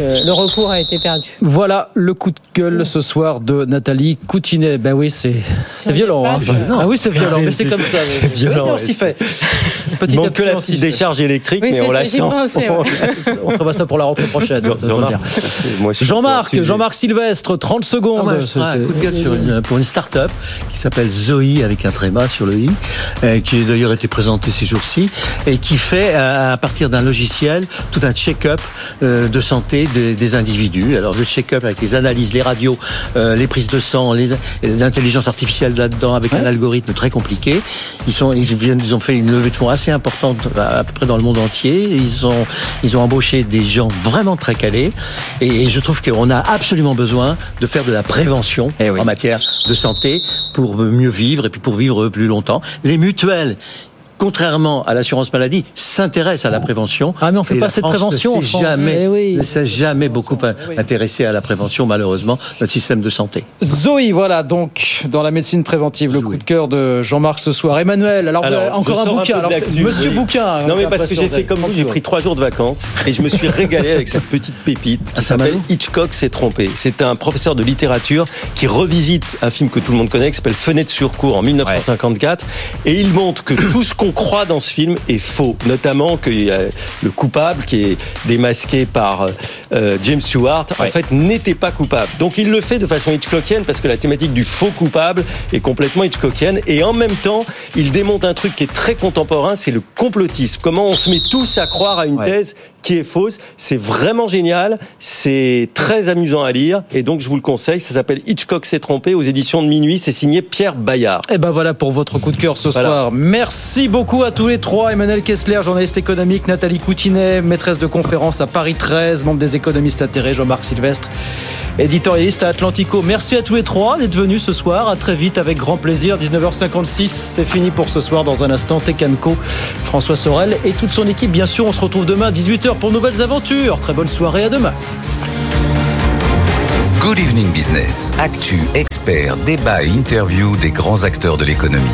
Euh, le recours a été perdu. Voilà le coup de gueule ce soir de Nathalie Coutinet. Ben oui, c'est c'est violent. hein. Ah oui, c'est violent, mais c'est comme ça. C'est violent, Oui, on s'y fait. Petit Il à manque que la on petite décharge électrique, Oui, mais on la sent. pensais, ouais. On prévoit ça pour la rentrée prochaine. Jean-Marc, Jean-Marc, Sylvestre, 30 secondes. Ah je un coup de gueule sur une- pour une start-up qui s'appelle Zoe avec un tréma sur le i, euh, qui a d'ailleurs été présentée ces jours-ci, et qui fait euh, à partir d'un logiciel tout un check-up euh, de santé des, des individus. Alors le check-up avec les analyses, les radios, euh, les prises de sang, l'intelligence artificielle là-dedans avec un algorithme très compliqué. Ils sont, ils viennent, ils ont fait une levée de fonds assez importante à, à peu près dans le monde entier. Ils ont, ils ont embauché des gens vraiment très calés, et, et je trouve qu'on a absolument besoin de faire de la prévention en matière de santé pour mieux vivre et puis pour vivre plus longtemps. Les mutuelles. Contrairement à l'assurance maladie, s'intéressent à la prévention. Ah mais on fait pas cette prévention en Ne s'est jamais, Eh oui. ne s'est jamais beaucoup intéressé à la prévention, malheureusement, notre système de santé. Zoé, voilà, donc, dans la médecine préventive, le coup de cœur de Jean-Marc ce soir. Emmanuel, alors, encore un bouquin. Alors, Monsieur oui. Bouquin. hein, Non, mais j'ai parce que j'ai fait comme vous, j'ai pris trois jours de vacances et je me suis régalé avec cette petite pépite Ah, qui s'appelle Hitchcock s'est trompé. C'est un professeur de littérature qui revisite un film que tout le monde connaît qui s'appelle Fenêtre sur cour en 1954 et il montre que tout ce qu'on croit dans ce film est faux, notamment que le coupable qui est démasqué par euh, James Stewart en fait n'était pas coupable. Donc il le fait de façon Hitchcockienne parce que la thématique du faux coupable est complètement Hitchcockienne et en même temps il démonte un truc qui est très contemporain, c'est le complotisme. Comment on se met tous à croire à une thèse qui est fausse. C'est vraiment génial, c'est très amusant à lire et donc je vous le conseille. Ça s'appelle Hitchcock s'est trompé aux éditions de minuit. C'est signé Pierre Bayard. Et ben voilà pour votre coup de cœur ce Voilà. soir. Merci beaucoup à tous les trois. Emmanuel Kessler, journaliste économique, Nathalie Coutinet, maîtresse de conférence à Paris 13, membre des économistes atterrés, Jean-Marc Sylvestre, éditorialiste à Atlantico. Merci à tous les trois d'être venus ce soir. À très vite avec grand plaisir. 19h56, c'est fini pour ce soir. Dans un instant, Tekanko, François Sorel et toute son équipe. Bien sûr, on se retrouve demain à 18h pour nouvelles aventures. Très bonne soirée, à demain. Good Evening Business. Actu, experts, débat et interview des grands acteurs de l'économie.